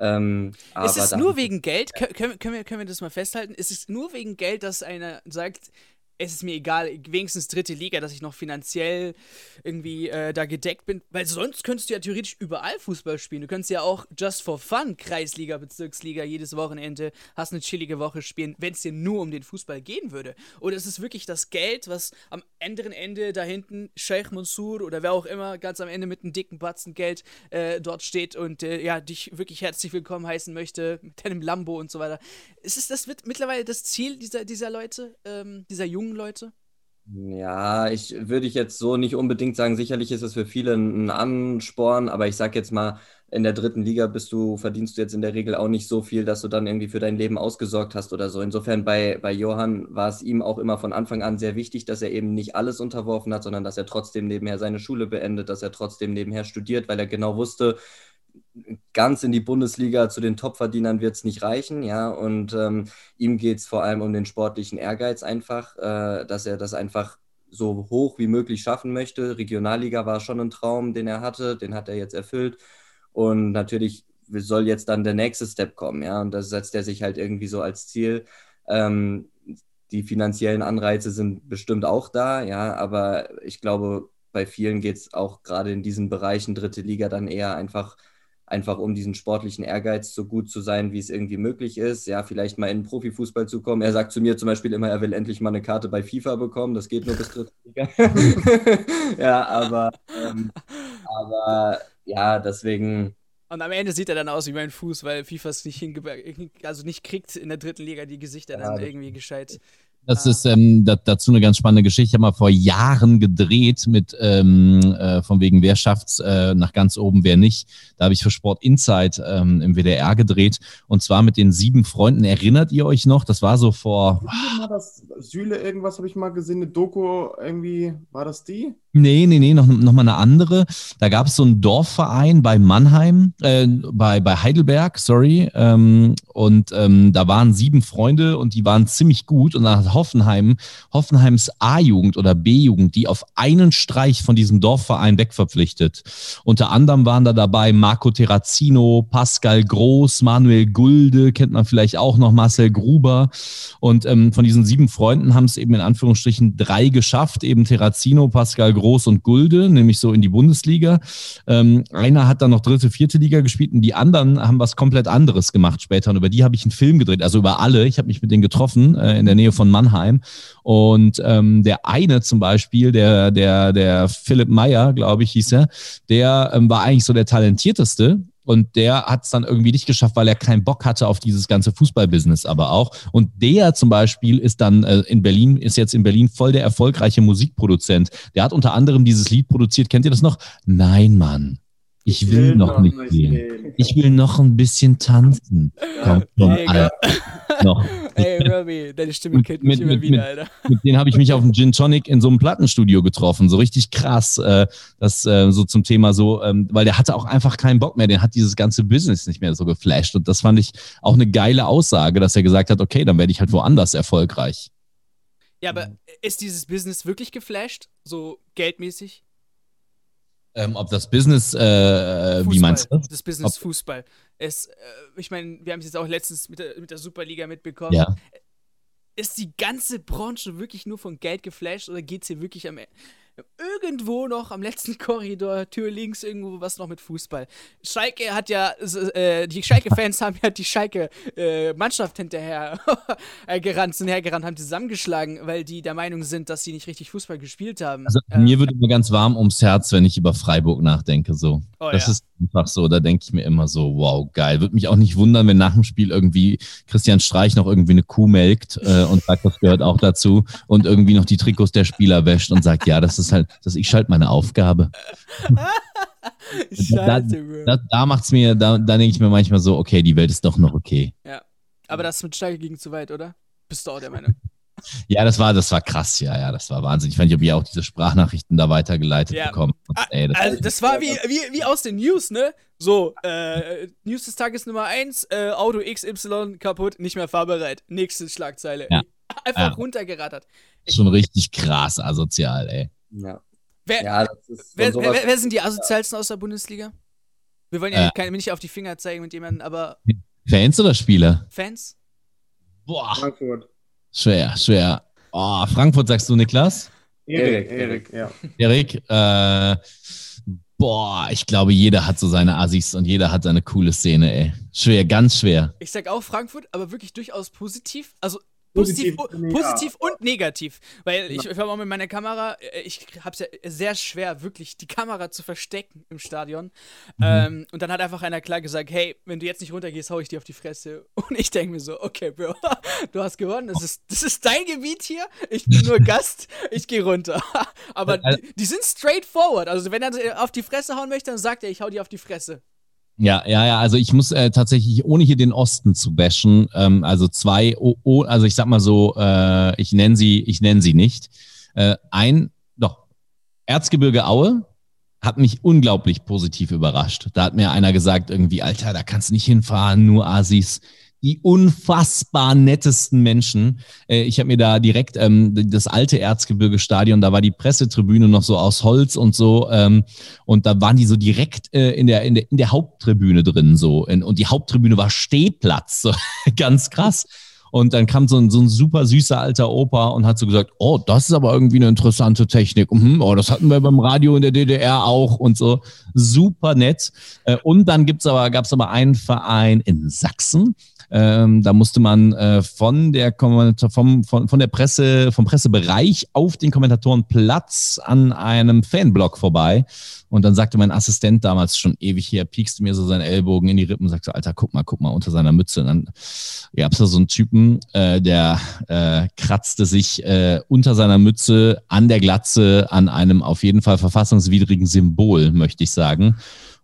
[SPEAKER 3] Ähm, ist es nur wegen Geld? Können, können, wir, können wir das mal festhalten? Ist es nur wegen Geld, dass einer sagt, es ist mir egal, wenigstens dritte Liga, dass ich noch finanziell irgendwie äh, da gedeckt bin. Weil sonst könntest du ja theoretisch überall Fußball spielen. Du könntest ja auch just for fun Kreisliga, Bezirksliga jedes Wochenende, hast eine chillige Woche spielen, wenn es dir nur um den Fußball gehen würde. Oder ist es wirklich das Geld, was am anderen Ende da hinten Sheikh Mansour oder wer auch immer ganz am Ende mit einem dicken Batzen Geld äh, dort steht und äh, ja, dich wirklich herzlich willkommen heißen möchte mit deinem Lambo und so weiter. Ist es das wird mittlerweile das Ziel dieser, dieser Leute, ähm, dieser jungen jungen Leute?
[SPEAKER 4] Ja, ich würde ich jetzt so nicht unbedingt sagen. Sicherlich ist es für viele ein Ansporn, aber ich sage jetzt mal, in der dritten Liga bist du, verdienst du jetzt in der Regel auch nicht so viel, dass du dann irgendwie für dein Leben ausgesorgt hast oder so. Insofern bei, bei Johann war es ihm auch immer von Anfang an sehr wichtig, dass er eben nicht alles unterworfen hat, sondern dass er trotzdem nebenher seine Schule beendet, dass er trotzdem nebenher studiert, weil er genau wusste, ganz in die Bundesliga zu den Topverdienern wird es nicht reichen, ja. Und ähm, ihm geht es vor allem um den sportlichen Ehrgeiz einfach, äh, dass er das einfach so hoch wie möglich schaffen möchte. Regionalliga war schon ein Traum, den er hatte, den hat er jetzt erfüllt. Und natürlich soll jetzt dann der nächste Step kommen, ja. Und das setzt er sich halt irgendwie so als Ziel. Ähm, die finanziellen Anreize sind bestimmt auch da, ja, aber ich glaube, bei vielen geht es auch gerade in diesen Bereichen dritte Liga dann eher einfach, einfach um diesen sportlichen Ehrgeiz so gut zu sein, wie es irgendwie möglich ist. Ja, vielleicht mal in den Profifußball zu kommen. Er sagt zu mir zum Beispiel immer, er will endlich mal eine Karte bei FIFA bekommen. Das geht nur bis dritte Liga. ja, aber, ähm, aber ja, deswegen
[SPEAKER 3] und am Ende sieht er dann aus wie mein Fuß, weil FIFA es nicht, also nicht kriegt in der dritten Liga die Gesichter ja, dann irgendwie gescheit
[SPEAKER 1] das ist ähm, dazu eine ganz spannende Geschichte. Ich habe mal vor Jahren gedreht mit ähm, äh, von wegen, wer schafft's äh, nach ganz oben, wer nicht. Da habe ich für Sport Insight ähm, im WDR gedreht und zwar mit den sieben Freunden. Erinnert ihr euch noch? Das war so vor.
[SPEAKER 2] Das Süle irgendwas habe ich mal gesehen, eine Doku irgendwie. War das die?
[SPEAKER 1] Nee, nee, nee, noch, noch mal eine andere. Da gab es so einen Dorfverein bei Mannheim, äh, bei, bei Heidelberg, sorry. Ähm, und ähm, da waren sieben Freunde und die waren ziemlich gut. Und dann hat Hoffenheim, Hoffenheims A-Jugend oder B-Jugend, die auf einen Streich von diesem Dorfverein wegverpflichtet. Unter anderem waren da dabei Marco Terrazino, Pascal Groß, Manuel Gulde, kennt man vielleicht auch noch, Marcel Gruber. Und ähm, von diesen sieben Freunden haben es eben in Anführungsstrichen drei geschafft, eben Terrazino, Pascal Groß und Gulde, nämlich so in die Bundesliga. Ähm, einer hat dann noch dritte, vierte Liga gespielt und die anderen haben was komplett anderes gemacht später. Und über die habe ich einen Film gedreht, also über alle. Ich habe mich mit denen getroffen äh, in der Nähe von Mannheim. Und ähm, der eine zum Beispiel, der, der, der Philipp Meyer, glaube ich, hieß er, der ähm, war eigentlich so der talentierteste und der hat es dann irgendwie nicht geschafft, weil er keinen Bock hatte auf dieses ganze Fußballbusiness aber auch. Und der zum Beispiel ist dann äh, in Berlin, ist jetzt in Berlin voll der erfolgreiche Musikproduzent. Der hat unter anderem dieses Lied produziert. Kennt ihr das noch? Nein, Mann. Ich will, will noch nicht gehen. Ich will noch ein bisschen tanzen. Komm schon, Alter. Noch. Ey, Robbie, deine Stimme kennt mich mit, immer mit, wieder, Alter. Mit, mit denen habe ich mich auf dem Gin Tonic in so einem Plattenstudio getroffen. So richtig krass. Äh, das äh, so zum Thema so, ähm, weil der hatte auch einfach keinen Bock mehr. Den hat dieses ganze Business nicht mehr so geflasht. Und das fand ich auch eine geile Aussage, dass er gesagt hat, okay, dann werde ich halt woanders erfolgreich.
[SPEAKER 3] Ja, aber ist dieses Business wirklich geflasht? So geldmäßig?
[SPEAKER 1] Ähm, ob das Business, äh, wie meinst du das?
[SPEAKER 3] Das Business ob Fußball. Es, äh, ich meine, wir haben es jetzt auch letztens mit der, mit der Superliga mitbekommen.
[SPEAKER 1] Ja.
[SPEAKER 3] Ist die ganze Branche wirklich nur von Geld geflasht oder geht es hier wirklich am, irgendwo noch am letzten Korridor, Tür links, irgendwo was noch mit Fußball. Schalke hat ja, äh, die Schalke-Fans haben ja die Schalke-Mannschaft äh, hinterher äh, gerannt, sind hergerannt, haben zusammengeschlagen, weil die der Meinung sind, dass sie nicht richtig Fußball gespielt haben.
[SPEAKER 1] Also mir wird immer ganz warm ums Herz, wenn ich über Freiburg nachdenke. So. Oh, das ja. ist einfach so, da denke ich mir immer so, wow, geil. Würde mich auch nicht wundern, wenn nach dem Spiel irgendwie Christian Streich noch irgendwie eine Kuh melkt äh, und sagt, das gehört auch dazu und irgendwie noch die Trikots der Spieler wäscht und sagt, ja, das ist halt, das, ich schalte meine Aufgabe. Scheiße, da, da, da macht's mir, da, da denke ich mir manchmal so, okay, die Welt ist doch noch okay.
[SPEAKER 3] Ja. Aber das mit Schalke ging zu weit, oder? Bist du auch der Meinung?
[SPEAKER 1] Ja, das war, das war krass, ja, ja, das war Wahnsinn. Ich fand nicht, ob ihr auch diese Sprachnachrichten da weitergeleitet
[SPEAKER 3] ja.
[SPEAKER 1] bekommen.
[SPEAKER 3] Ah, Ey, das, also, das war wie, wie, wie aus den News, ne? So, äh, News des Tages Nummer 1, äh, Auto XY kaputt, nicht mehr fahrbereit. Nächste Schlagzeile. Ja. Einfach ja. runtergerattert.
[SPEAKER 1] Schon richtig krass asozial, ey.
[SPEAKER 3] Ja. Wer, ja, wer, wer, wer, sind die asozialsten aus der Bundesliga? Wir wollen ja äh. keine, nicht auf die Finger zeigen mit jemandem, aber.
[SPEAKER 1] Fans oder Spieler?
[SPEAKER 3] Fans?
[SPEAKER 1] Boah. Frankfurt. Schwer, schwer. Oh, Frankfurt sagst du, Niklas?
[SPEAKER 2] Erik, Erik, ja.
[SPEAKER 1] Erik, äh, boah, ich glaube, jeder hat so seine Assis und jeder hat seine coole Szene, ey. Schwer, ganz schwer.
[SPEAKER 3] Ich sag auch Frankfurt, aber wirklich durchaus positiv. Also Positiv, positiv, positiv und negativ. Weil ich, ich war auch mit meiner Kamera, äh, ich habe es ja sehr schwer, wirklich die Kamera zu verstecken im Stadion. Mhm. Ähm, und dann hat einfach einer klar gesagt, hey, wenn du jetzt nicht runtergehst, hau ich dir auf die Fresse. Und ich denke mir so, okay, Bro, du hast gewonnen, das ist, das ist dein Gebiet hier, ich bin nur Gast, ich gehe runter. Aber die, die sind straightforward. Also wenn er auf die Fresse hauen möchte, dann sagt er, ich hau dir auf die Fresse.
[SPEAKER 1] Ja, ja, ja. Also ich muss äh, tatsächlich, ohne hier den Osten zu bashen, ähm, also zwei, oh, oh, also ich sag mal so, äh, ich nenne sie, ich nenne sie nicht. Äh, ein, doch, Erzgebirge Aue hat mich unglaublich positiv überrascht. Da hat mir einer gesagt, irgendwie, Alter, da kannst du nicht hinfahren, nur Asis. Die unfassbar nettesten Menschen. Äh, ich habe mir da direkt ähm, das alte Erzgebirge-Stadion, da war die Pressetribüne noch so aus Holz und so. Ähm, und da waren die so direkt äh, in, der, in, der, in der Haupttribüne drin. so Und die Haupttribüne war Stehplatz. So. Ganz krass. Und dann kam so ein, so ein super süßer alter Opa und hat so gesagt, oh, das ist aber irgendwie eine interessante Technik. Mhm, oh, das hatten wir beim Radio in der DDR auch und so. Super nett. Äh, und dann gibt's aber, gab's aber einen Verein in Sachsen, ähm, da musste man äh, von der vom, von, von der Presse, vom Pressebereich auf den Kommentatorenplatz an einem Fanblock vorbei. Und dann sagte mein Assistent damals schon ewig her, piekste mir so seinen Ellbogen in die Rippen und sagte, Alter, guck mal, guck mal unter seiner Mütze. Und dann gab es da so einen Typen, äh, der äh, kratzte sich äh, unter seiner Mütze an der Glatze an einem auf jeden Fall verfassungswidrigen Symbol, möchte ich sagen.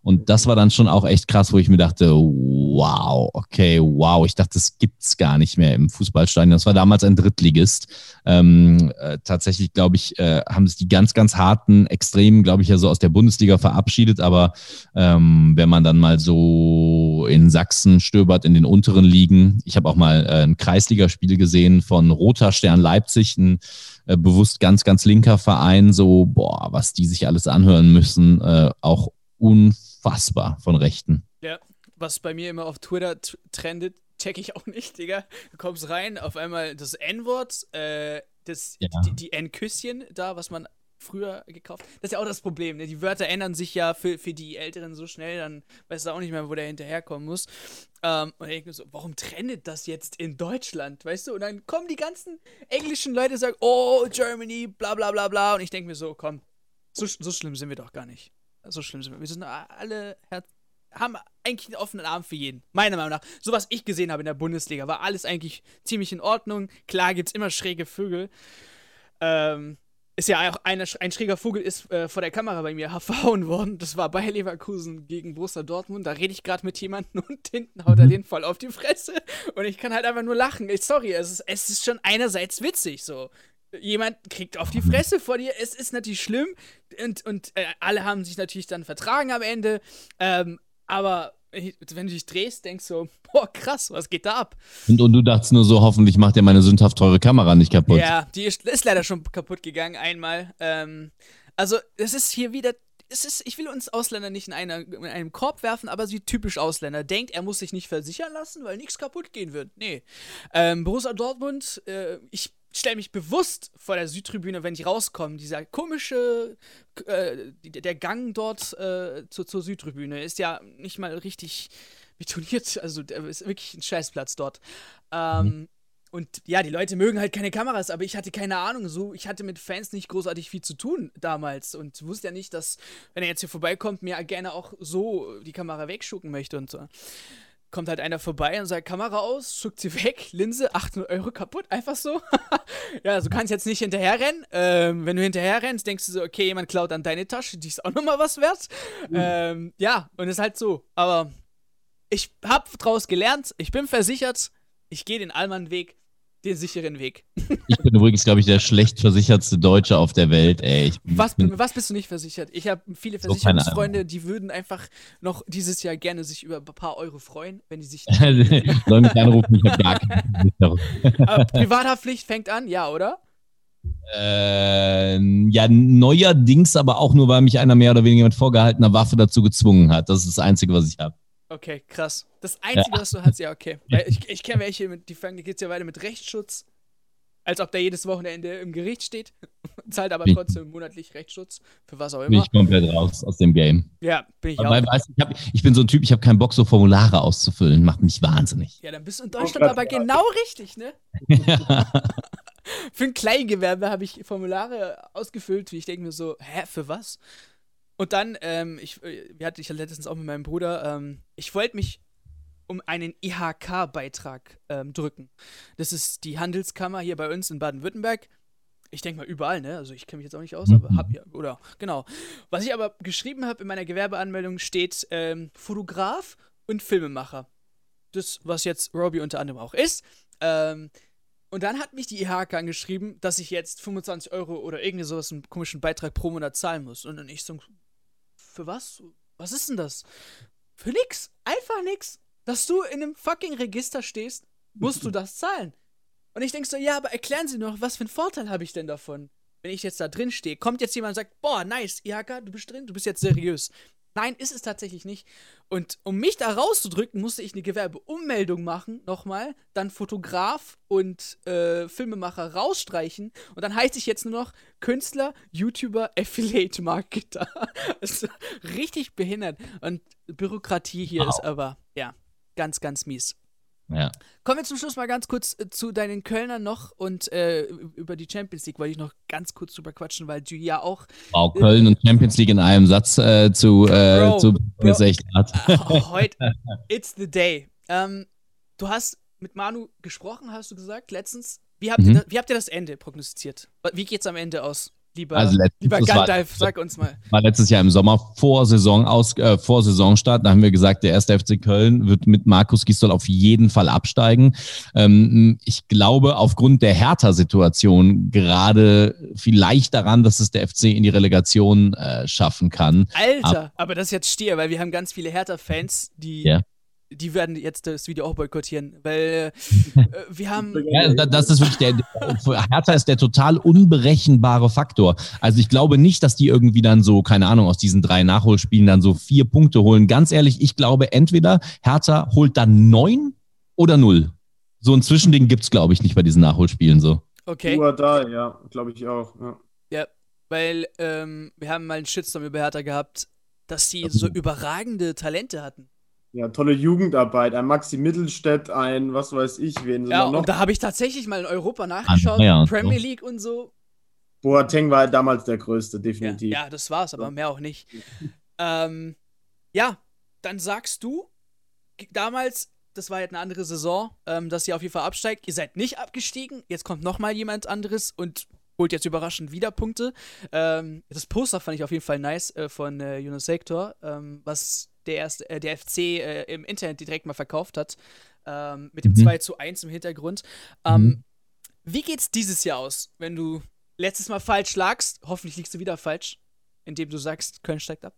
[SPEAKER 1] Und das war dann schon auch echt krass, wo ich mir dachte, wow, okay, wow. Ich dachte, das gibt's gar nicht mehr im Fußballstadion. Das war damals ein Drittligist. Ähm, äh, tatsächlich, glaube ich, äh, haben sich die ganz, ganz harten Extremen, glaube ich, ja so aus der Bundesliga verabschiedet. Aber ähm, wenn man dann mal so in Sachsen stöbert, in den unteren Ligen, ich habe auch mal äh, ein Kreisligaspiel gesehen von Roter Stern Leipzig, ein äh, bewusst ganz, ganz linker Verein, so, boah, was die sich alles anhören müssen, äh, auch unfassbar von Rechten.
[SPEAKER 3] Ja, was bei mir immer auf Twitter trendet, check ich auch nicht, Digga. Du kommst rein, auf einmal das N-Wort, äh, das, ja. die, die N-Küsschen da, was man früher gekauft. Das ist ja auch das Problem, ne? Die Wörter ändern sich ja für, für die Älteren so schnell, dann weißt du auch nicht mehr, wo der hinterherkommen muss. Ähm, und ich denke so, warum trendet das jetzt in Deutschland, weißt du? Und dann kommen die ganzen englischen Leute und sagen, oh, Germany, bla bla bla bla. Und ich denke mir so, komm, so, so schlimm sind wir doch gar nicht. So schlimm sind wir. Wir sind alle haben eigentlich einen offenen Arm für jeden. Meiner Meinung nach. So was ich gesehen habe in der Bundesliga, war alles eigentlich ziemlich in Ordnung. Klar gibt es immer schräge Vögel. Ähm, ist ja auch eine, ein schräger Vogel ist äh, vor der Kamera bei mir verhauen worden. Das war bei Leverkusen gegen Borussia Dortmund. Da rede ich gerade mit jemandem und hinten haut er den voll auf die Fresse. Und ich kann halt einfach nur lachen. Sorry, es ist, es ist schon einerseits witzig so jemand kriegt auf die Fresse vor dir. Es ist natürlich schlimm und, und äh, alle haben sich natürlich dann vertragen am Ende. Ähm, aber wenn du dich drehst, denkst du, boah, krass, was geht da ab?
[SPEAKER 1] Und, und du dachtest nur so, hoffentlich macht er meine sündhaft teure Kamera nicht kaputt.
[SPEAKER 3] Ja, die ist, ist leider schon kaputt gegangen einmal. Ähm, also, es ist hier wieder es ist, ich will uns Ausländer nicht in, einer, in einem Korb werfen, aber sie typisch Ausländer. Denkt, er muss sich nicht versichern lassen, weil nichts kaputt gehen wird. Nee. Ähm, Borussia Dortmund, äh, ich stelle mich bewusst vor der Südtribüne, wenn die rauskommen. Dieser komische, äh, der Gang dort äh, zur, zur Südtribüne ist ja nicht mal richtig betoniert. Also, der ist wirklich ein Scheißplatz dort. Ähm, mhm. Und ja, die Leute mögen halt keine Kameras, aber ich hatte keine Ahnung. So, ich hatte mit Fans nicht großartig viel zu tun damals und wusste ja nicht, dass, wenn er jetzt hier vorbeikommt, mir gerne auch so die Kamera wegschucken möchte und so kommt halt einer vorbei und sagt, Kamera aus, schuckt sie weg, Linse, 800 Euro kaputt, einfach so. ja, so kannst jetzt nicht hinterherrennen. Ähm, wenn du hinterher rennst, denkst du so, okay, jemand klaut an deine Tasche, die ist auch nochmal was wert. Mhm. Ähm, ja, und ist halt so. Aber ich hab draus gelernt, ich bin versichert, ich gehe den Allmann-Weg, den sicheren Weg.
[SPEAKER 1] ich bin übrigens, glaube ich, der schlecht versichertste Deutsche auf der Welt, ey.
[SPEAKER 3] was, was bist du nicht versichert? Ich habe viele Versicherungsfreunde, die würden einfach noch dieses Jahr gerne sich über ein paar Euro freuen, wenn die sich.
[SPEAKER 1] Sollen mich anrufen, ich habe gar keine
[SPEAKER 3] Versicherung. Privathaftpflicht fängt an, ja, oder?
[SPEAKER 1] Äh, ja, neuerdings aber auch nur, weil mich einer mehr oder weniger mit vorgehaltener Waffe dazu gezwungen hat. Das ist das Einzige, was ich habe.
[SPEAKER 3] Okay, krass. Das Einzige, ja. was du hast, ja, okay. Weil ich, ich kenne welche, die fangen, geht's ja weiter mit Rechtsschutz. Als ob der jedes Wochenende im Gericht steht, zahlt aber trotzdem monatlich Rechtsschutz, für was auch immer.
[SPEAKER 1] Bin ich komplett raus aus dem Game.
[SPEAKER 3] Ja, bin ich
[SPEAKER 1] aber auch. Weißt, ich, hab, ich, bin so ein Typ, ich habe keinen Bock, so Formulare auszufüllen. Macht mich wahnsinnig.
[SPEAKER 3] Ja, dann bist du in Deutschland oh, aber genau richtig, ne? für ein Kleingewerbe habe ich Formulare ausgefüllt, wie ich denke mir so, hä, für was? Und dann, ähm, ich, äh, wir hatten ich letztens auch mit meinem Bruder, ähm, ich wollte mich um einen IHK-Beitrag ähm, drücken. Das ist die Handelskammer hier bei uns in Baden-Württemberg. Ich denke mal überall, ne? Also ich kenne mich jetzt auch nicht aus, aber hab ja, oder genau. Was ich aber geschrieben habe in meiner Gewerbeanmeldung steht ähm, Fotograf und Filmemacher. Das, was jetzt Robbie unter anderem auch ist. Ähm, und dann hat mich die IHK angeschrieben, dass ich jetzt 25 Euro oder irgendwie sowas, einen komischen Beitrag pro Monat zahlen muss. Und dann ich so, für was? Was ist denn das? Für nix. Einfach nix. dass du in einem fucking Register stehst, musst du das zahlen. Und ich denke so, ja, aber erklären Sie noch, was für einen Vorteil habe ich denn davon? Wenn ich jetzt da drin stehe, kommt jetzt jemand und sagt, boah, nice, IHK, du bist drin, du bist jetzt seriös. Nein, ist es tatsächlich nicht. Und um mich da rauszudrücken, musste ich eine Gewerbeummeldung machen, nochmal, dann Fotograf und äh, Filmemacher rausstreichen und dann heißt ich jetzt nur noch Künstler, YouTuber, Affiliate Marketer. also, richtig behindert. Und Bürokratie hier wow. ist aber, ja, ganz, ganz mies.
[SPEAKER 1] Ja.
[SPEAKER 3] Kommen wir zum Schluss mal ganz kurz äh, zu deinen Kölnern noch und äh, über die Champions League wollte ich noch ganz kurz drüber quatschen, weil du ja auch.
[SPEAKER 1] Wow, Köln äh, und Champions League in einem Satz äh, zu, äh, Bro, zu Bro, echt hart.
[SPEAKER 3] Äh, heute, it's the day. Ähm, du hast mit Manu gesprochen, hast du gesagt, letztens. Wie habt, mhm. ihr, das, wie habt ihr das Ende prognostiziert? Wie geht's am Ende aus? Lieber, also lieber Gandalf, war, sag uns mal.
[SPEAKER 1] War letztes Jahr im Sommer vor, Saison aus, äh, vor Saisonstart. Da haben wir gesagt, der erste FC Köln wird mit Markus Gisdol auf jeden Fall absteigen. Ähm, ich glaube, aufgrund der Hertha-Situation gerade vielleicht daran, dass es der FC in die Relegation äh, schaffen kann.
[SPEAKER 3] Alter, Ab aber das ist jetzt Stier, weil wir haben ganz viele Hertha-Fans, die ja die werden jetzt das Video auch boykottieren, weil äh, wir haben.
[SPEAKER 1] Ja, das ist wirklich der, Hertha ist der total unberechenbare Faktor. Also ich glaube nicht, dass die irgendwie dann so, keine Ahnung, aus diesen drei Nachholspielen dann so vier Punkte holen. Ganz ehrlich, ich glaube entweder Hertha holt dann neun oder null. So ein Zwischending gibt es, glaube ich, nicht bei diesen Nachholspielen so.
[SPEAKER 3] Okay.
[SPEAKER 2] Nur da, ja, glaube ich auch. Ja,
[SPEAKER 3] ja weil ähm, wir haben mal einen Shitstorm über Hertha gehabt, dass sie so überragende Talente hatten.
[SPEAKER 2] Ja, tolle Jugendarbeit. Ein Maxi Mittelstädt, ein was weiß ich, wen
[SPEAKER 3] ja, noch? Und da habe ich tatsächlich mal in Europa nachgeschaut, ja, Premier League und so.
[SPEAKER 2] Boateng war damals der Größte, definitiv.
[SPEAKER 3] Ja, ja das war's, aber mehr auch nicht. ähm, ja, dann sagst du, damals, das war jetzt eine andere Saison, ähm, dass ihr auf jeden Fall absteigt. Ihr seid nicht abgestiegen, jetzt kommt nochmal jemand anderes und holt jetzt überraschend wieder Punkte. Ähm, das Poster fand ich auf jeden Fall nice äh, von äh, Jonas Sektor, ähm, was der, erste, äh, der FC äh, im Internet direkt mal verkauft hat. Ähm, mit dem mhm. 2 zu 1 im Hintergrund. Ähm, mhm. Wie geht's dieses Jahr aus, wenn du letztes Mal falsch lagst? Hoffentlich liegst du wieder falsch, indem du sagst, Köln steigt ab.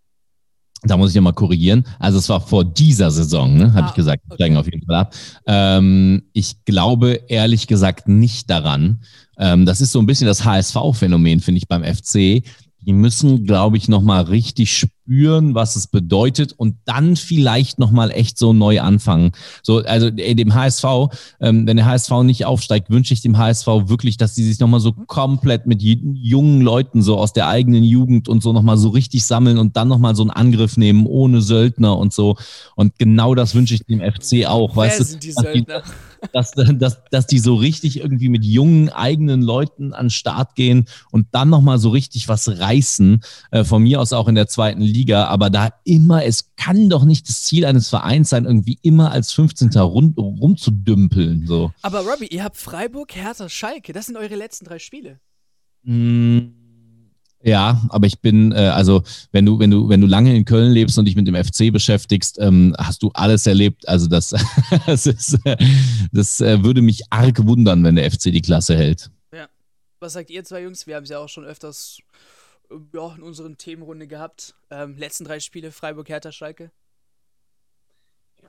[SPEAKER 1] Da muss ich ja mal korrigieren. Also es war vor dieser Saison, ne, habe ah, ich gesagt, okay. steigen auf jeden Fall ab. Ähm, ich glaube ehrlich gesagt nicht daran. Ähm, das ist so ein bisschen das HSV-Phänomen, finde ich, beim FC. Die müssen, glaube ich, nochmal richtig spüren, was es bedeutet und dann vielleicht nochmal echt so neu anfangen. So, also dem HSV, ähm, wenn der HSV nicht aufsteigt, wünsche ich dem HSV wirklich, dass sie sich nochmal so komplett mit jungen Leuten so aus der eigenen Jugend und so nochmal so richtig sammeln und dann nochmal so einen Angriff nehmen, ohne Söldner und so. Und genau das wünsche ich dem FC auch. Wer weißt sind du, die Söldner? Dass, dass, dass die so richtig irgendwie mit jungen eigenen Leuten an den Start gehen und dann nochmal so richtig was reißen, äh, von mir aus auch in der zweiten Liga, aber da immer, es kann doch nicht das Ziel eines Vereins sein, irgendwie immer als 15. Rund, rumzudümpeln. So.
[SPEAKER 3] Aber Robbie, ihr habt Freiburg, Hertha, Schalke, das sind eure letzten drei Spiele.
[SPEAKER 1] Mmh. Ja, aber ich bin, äh, also wenn du, wenn du, wenn du lange in Köln lebst und dich mit dem FC beschäftigst, ähm, hast du alles erlebt. Also das, das, ist, das äh, würde mich arg wundern, wenn der FC die Klasse hält.
[SPEAKER 3] Ja. Was sagt ihr zwei Jungs? Wir haben es ja auch schon öfters ja, in unseren Themenrunde gehabt. Ähm, letzten drei Spiele Freiburg, Hertha, Schalke.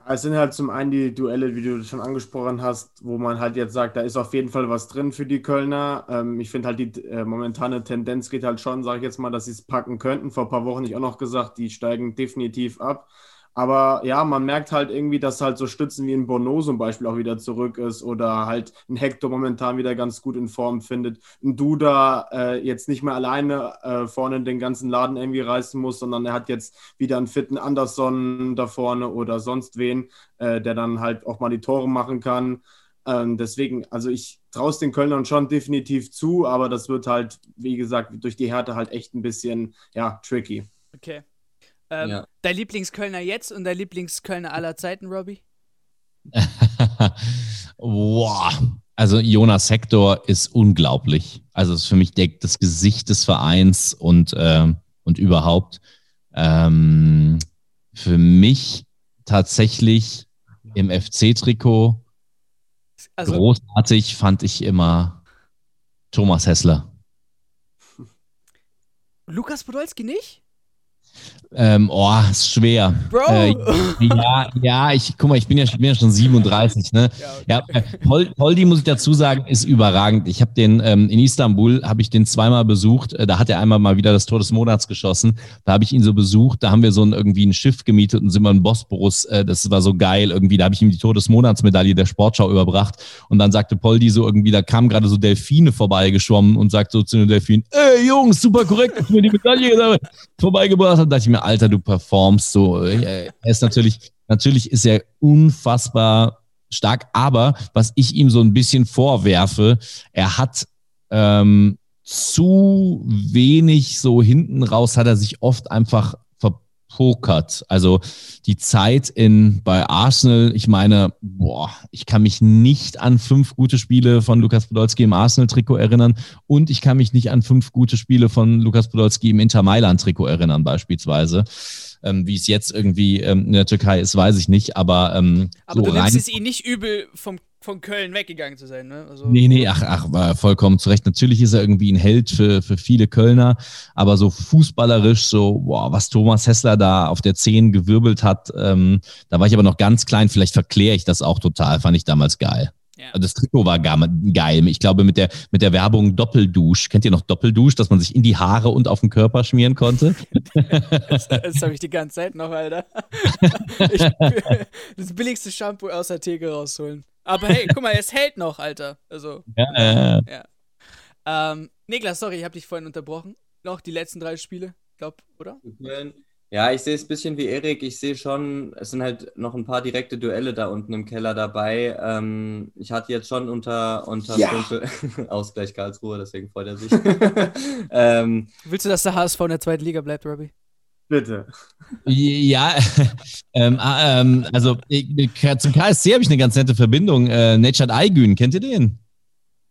[SPEAKER 2] Es sind halt zum einen die Duelle, wie du schon angesprochen hast, wo man halt jetzt sagt, da ist auf jeden Fall was drin für die Kölner. Ähm, ich finde halt die äh, momentane Tendenz geht halt schon, sage ich jetzt mal, dass sie es packen könnten. Vor ein paar Wochen ich auch noch gesagt, die steigen definitiv ab. Aber ja, man merkt halt irgendwie, dass halt so Stützen wie ein Bono zum Beispiel auch wieder zurück ist oder halt ein Hector momentan wieder ganz gut in Form findet. Ein Duda äh, jetzt nicht mehr alleine äh, vorne den ganzen Laden irgendwie reißen muss, sondern er hat jetzt wieder einen fitten Anderson da vorne oder sonst wen, äh, der dann halt auch mal die Tore machen kann. Ähm, deswegen, also ich traue es den Kölnern schon definitiv zu, aber das wird halt, wie gesagt, durch die Härte halt echt ein bisschen, ja, tricky.
[SPEAKER 3] Okay. Ähm, ja. Dein Lieblingskölner jetzt und dein Lieblingskölner aller Zeiten, Robbie?
[SPEAKER 1] Boah. Also Jonas Hector ist unglaublich. Also ist für mich der, das Gesicht des Vereins und, äh, und überhaupt. Ähm, für mich tatsächlich im FC-Trikot also, großartig fand ich immer Thomas Hessler.
[SPEAKER 3] Lukas Podolski nicht?
[SPEAKER 1] Ähm, oh, ist schwer.
[SPEAKER 3] Bro!
[SPEAKER 1] Äh, ja, ja, ich, guck mal, ich bin ja, ich bin ja schon 37, ne? Ja, okay. ja äh, Pol, Poldi, muss ich dazu sagen, ist überragend. Ich habe den ähm, in Istanbul, habe ich den zweimal besucht. Äh, da hat er einmal mal wieder das Tor des Monats geschossen. Da habe ich ihn so besucht. Da haben wir so ein, irgendwie ein Schiff gemietet und sind wir in Bosporus. Äh, das war so geil irgendwie. Da habe ich ihm die Tor des Monatsmedaille der Sportschau überbracht. Und dann sagte Poldi so irgendwie, da kamen gerade so Delfine vorbeigeschwommen und sagt so zu den Delfinen, ey Jungs, super korrekt, dass du mir die Medaille vorbeigebracht hast. Da dachte ich mir, Alter, du performst so. Er ist natürlich, natürlich ist er unfassbar stark, aber was ich ihm so ein bisschen vorwerfe, er hat ähm, zu wenig so hinten raus, hat er sich oft einfach verpokert. Also die Zeit in bei Arsenal, ich meine, boah, ich kann mich nicht an fünf gute Spiele von Lukas Podolski im Arsenal-Trikot erinnern und ich kann mich nicht an fünf gute Spiele von Lukas Podolski im Inter Mailand-Trikot erinnern, beispielsweise. Ähm, wie es jetzt irgendwie ähm, in der Türkei ist, weiß ich nicht, aber. Ähm,
[SPEAKER 3] aber so du nimmst es ihn nicht übel vom von Köln weggegangen zu sein, ne?
[SPEAKER 1] Also nee, nee, ach, ach, war vollkommen zurecht. Natürlich ist er irgendwie ein Held für, für viele Kölner, aber so fußballerisch, so, boah, was Thomas Hessler da auf der 10 gewirbelt hat, ähm, da war ich aber noch ganz klein, vielleicht verkläre ich das auch total, fand ich damals geil. Ja. Das Trikot war geil. Ich glaube, mit der, mit der Werbung Doppeldusch. Kennt ihr noch Doppeldusch, dass man sich in die Haare und auf den Körper schmieren konnte?
[SPEAKER 3] das, das habe ich die ganze Zeit noch, Alter. Ich, das billigste Shampoo aus der Theke rausholen. Aber hey, guck mal, es hält noch, Alter. Also. Ja, ja. ja. Ähm, Niklas, sorry, ich habe dich vorhin unterbrochen. Noch die letzten drei Spiele, glaub, oder?
[SPEAKER 4] Ja, ich sehe es ein bisschen wie Erik. Ich sehe schon, es sind halt noch ein paar direkte Duelle da unten im Keller dabei. Ähm, ich hatte jetzt schon unter, unter ja. Ausgleich Karlsruhe, deswegen freut er sich.
[SPEAKER 3] ähm, Willst du, dass der HSV in der zweiten Liga bleibt, Robbie?
[SPEAKER 2] Bitte.
[SPEAKER 1] Ja, ähm, ah, ähm, also ich, zum KSC habe ich eine ganz nette Verbindung. Äh, Nechat Aygün, kennt ihr den?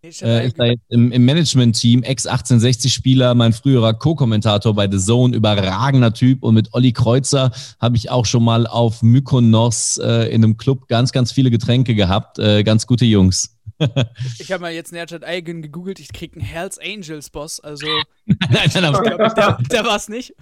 [SPEAKER 1] Äh, ist da jetzt im, im Management-Team, Ex-1860-Spieler, mein früherer Co-Kommentator bei The Zone, überragender Typ. Und mit Olli Kreuzer habe ich auch schon mal auf Mykonos äh, in einem Club ganz, ganz viele Getränke gehabt. Äh, ganz gute Jungs
[SPEAKER 3] ich habe mal jetzt Nerchad Eigen gegoogelt, ich krieg einen Hells Angels Boss, also nein, nein, nein, glaub, der, der war es nicht.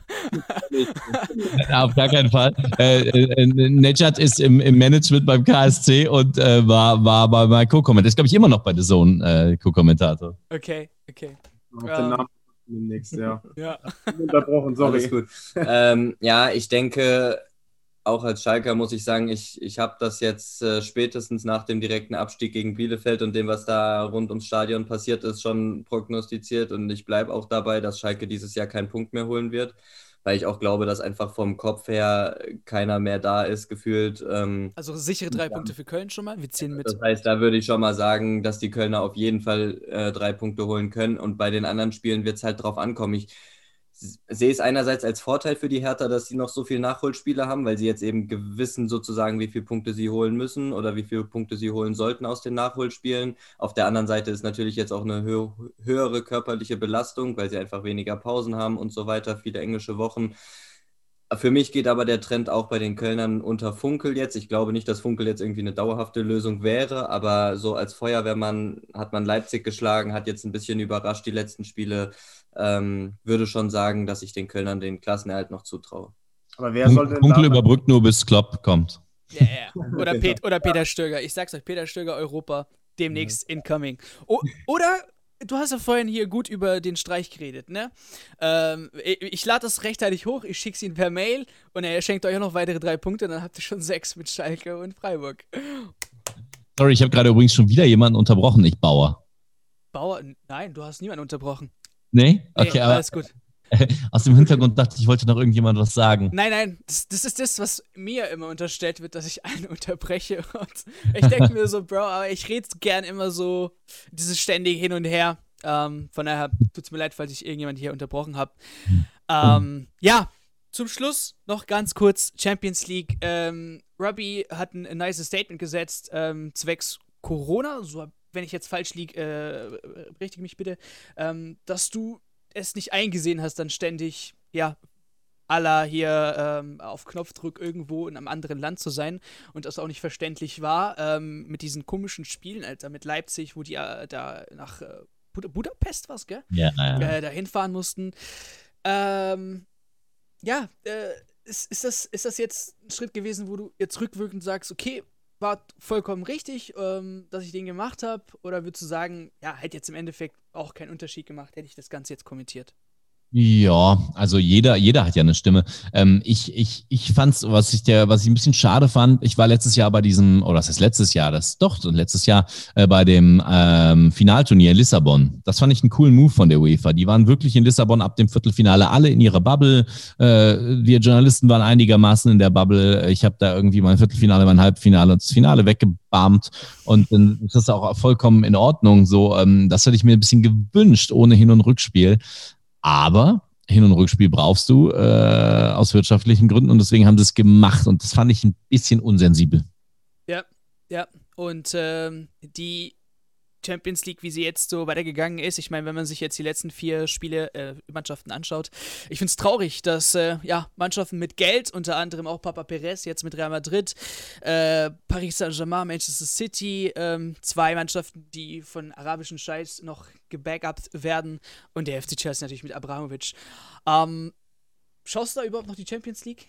[SPEAKER 1] auf gar keinen Fall. Äh, äh, Nejat ist im, im, Management beim KSC und äh, war, war bei meinem Co-Kommentator. Ist, glaube ich, immer noch bei The Zone äh, Co-Kommentator.
[SPEAKER 3] Okay, okay.
[SPEAKER 2] Auf den ähm. Namen demnächst, ja. ja. Unterbrochen, sorry.
[SPEAKER 4] Alles gut. ähm, ja, ich denke, auch als Schalker muss ich sagen, ich, ich habe das jetzt äh, spätestens nach dem direkten Abstieg gegen Bielefeld und dem, was da rund ums Stadion passiert ist, schon prognostiziert. Und ich bleibe auch dabei, dass Schalke dieses Jahr keinen Punkt mehr holen wird, weil ich auch glaube, dass einfach vom Kopf her keiner mehr da ist, gefühlt. Ähm,
[SPEAKER 3] also sichere drei Punkte für Köln schon mal, wir ziehen mit.
[SPEAKER 4] Das heißt, da würde ich schon mal sagen, dass die Kölner auf jeden Fall äh, drei Punkte holen können. Und bei den anderen Spielen wird es halt drauf ankommen. Ich sehe es einerseits als Vorteil für die Hertha, dass sie noch so viele Nachholspieler haben, weil sie jetzt eben gewissen sozusagen, wie viele Punkte sie holen müssen oder wie viele Punkte sie holen sollten aus den Nachholspielen. Auf der anderen Seite ist natürlich jetzt auch eine hö höhere körperliche Belastung, weil sie einfach weniger Pausen haben und so weiter, viele englische Wochen. Für mich geht aber der Trend auch bei den Kölnern unter Funkel jetzt. Ich glaube nicht, dass Funkel jetzt irgendwie eine dauerhafte Lösung wäre, aber so als Feuerwehrmann hat man Leipzig geschlagen, hat jetzt ein bisschen überrascht die letzten Spiele. Ähm, würde schon sagen, dass ich den Kölnern den Klassenerhalt noch zutraue.
[SPEAKER 1] Aber wer soll denn Funkel überbrückt nur bis Klopp kommt.
[SPEAKER 3] Ja, yeah. oder, Pet oder Peter Stöger. Ich sag's euch, Peter Stöger Europa demnächst incoming. O oder du hast ja vorhin hier gut über den Streich geredet, ne? Ähm, ich, ich lade das rechtzeitig hoch, ich schick's ihn per Mail und er schenkt euch noch weitere drei Punkte, dann habt ihr schon sechs mit Schalke und Freiburg.
[SPEAKER 1] Sorry, ich habe gerade übrigens schon wieder jemanden unterbrochen, ich Bauer.
[SPEAKER 3] Bauer? Nein, du hast niemanden unterbrochen.
[SPEAKER 1] Nee? Okay, nee, aber. Alles gut. Aus dem Hintergrund dachte ich, ich wollte noch irgendjemand was sagen.
[SPEAKER 3] Nein, nein, das, das, ist das, was mir immer unterstellt wird, dass ich einen unterbreche. Und ich denke mir so, Bro, aber ich rede gern immer so dieses ständige Hin und Her. Ähm, von daher tut es mir leid, falls ich irgendjemand hier unterbrochen habe. Ähm, ja, zum Schluss noch ganz kurz Champions League. Ähm, Robbie hat ein, ein nice Statement gesetzt, ähm, zwecks Corona, so wenn ich jetzt falsch liege, äh, berichtige mich bitte, ähm, dass du es nicht eingesehen hast, dann ständig, ja, aller hier ähm, auf Knopfdruck irgendwo in einem anderen Land zu sein und das auch nicht verständlich war ähm, mit diesen komischen Spielen, Alter, mit Leipzig, wo die äh, da nach äh, Bud Budapest was, gell?
[SPEAKER 1] Ja, ja.
[SPEAKER 3] Äh, dahin fahren mussten. Ähm, ja, äh, ist, ist, das, ist das jetzt ein Schritt gewesen, wo du jetzt rückwirkend sagst, okay, war vollkommen richtig, ähm, dass ich den gemacht habe? Oder würdest du sagen, ja, hätte jetzt im Endeffekt auch keinen Unterschied gemacht, hätte ich das Ganze jetzt kommentiert?
[SPEAKER 1] Ja, also jeder, jeder hat ja eine Stimme. Ähm, ich, ich, ich fand's, was ich der, was ich ein bisschen schade fand, ich war letztes Jahr bei diesem, oder das ist letztes Jahr, das doch, letztes Jahr äh, bei dem ähm, Finalturnier in Lissabon. Das fand ich einen coolen Move von der UEFA. Die waren wirklich in Lissabon ab dem Viertelfinale alle in ihrer Bubble. Äh, wir Journalisten waren einigermaßen in der Bubble. Ich habe da irgendwie mein Viertelfinale, mein Halbfinale und das Finale weggebarmt. Und dann ist das auch vollkommen in Ordnung. So, ähm, das hätte ich mir ein bisschen gewünscht, ohne Hin- und Rückspiel. Aber Hin- und Rückspiel brauchst du äh, aus wirtschaftlichen Gründen und deswegen haben sie es gemacht und das fand ich ein bisschen unsensibel.
[SPEAKER 3] Ja, ja. Und ähm, die Champions League, wie sie jetzt so weitergegangen ist. Ich meine, wenn man sich jetzt die letzten vier Spiele, äh, Mannschaften anschaut, ich finde es traurig, dass äh, ja, Mannschaften mit Geld, unter anderem auch Papa Perez, jetzt mit Real Madrid, äh, Paris Saint-Germain, Manchester City, ähm, zwei Mannschaften, die von arabischen Scheiß noch gebackupt werden und der FC Chelsea natürlich mit Abramovic. Ähm, schaust du da überhaupt noch die Champions League?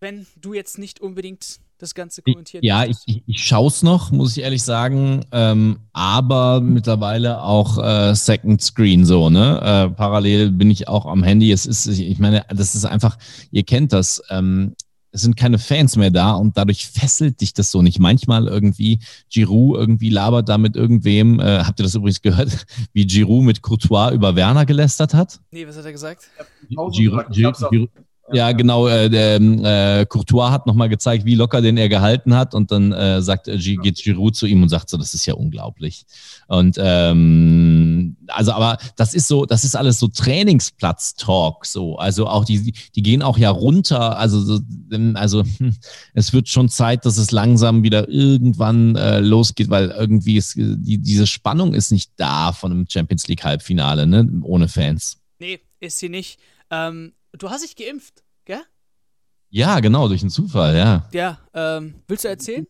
[SPEAKER 3] Wenn du jetzt nicht unbedingt das Ganze kommentieren.
[SPEAKER 1] Ja, ich, ich, ich schaue es noch, muss ich ehrlich sagen, ähm, aber mittlerweile auch äh, Second Screen so, ne? Äh, parallel bin ich auch am Handy. Es ist, ich meine, das ist einfach, ihr kennt das. Ähm, es sind keine Fans mehr da und dadurch fesselt dich das so nicht. Manchmal irgendwie Giroud irgendwie labert da mit irgendwem. Äh, habt ihr das übrigens gehört, wie Giroud mit Courtois über Werner gelästert hat?
[SPEAKER 3] Nee, was hat er gesagt?
[SPEAKER 1] Giroud, Giroud, ja, genau. Äh, der, äh, Courtois hat nochmal gezeigt, wie locker den er gehalten hat. Und dann äh, sagt, äh, geht Giroud zu ihm und sagt so, das ist ja unglaublich. Und ähm, also, aber das ist so, das ist alles so Trainingsplatz-Talk. So, also auch die, die gehen auch ja runter. Also, so, also hm, es wird schon Zeit, dass es langsam wieder irgendwann äh, losgeht, weil irgendwie ist die, diese Spannung ist nicht da von einem Champions League Halbfinale, ne, ohne Fans.
[SPEAKER 3] Nee, ist sie nicht. Ähm, du hast dich geimpft, gell?
[SPEAKER 1] Ja, genau, durch einen Zufall, ja.
[SPEAKER 3] Ja, ähm, willst du erzählen?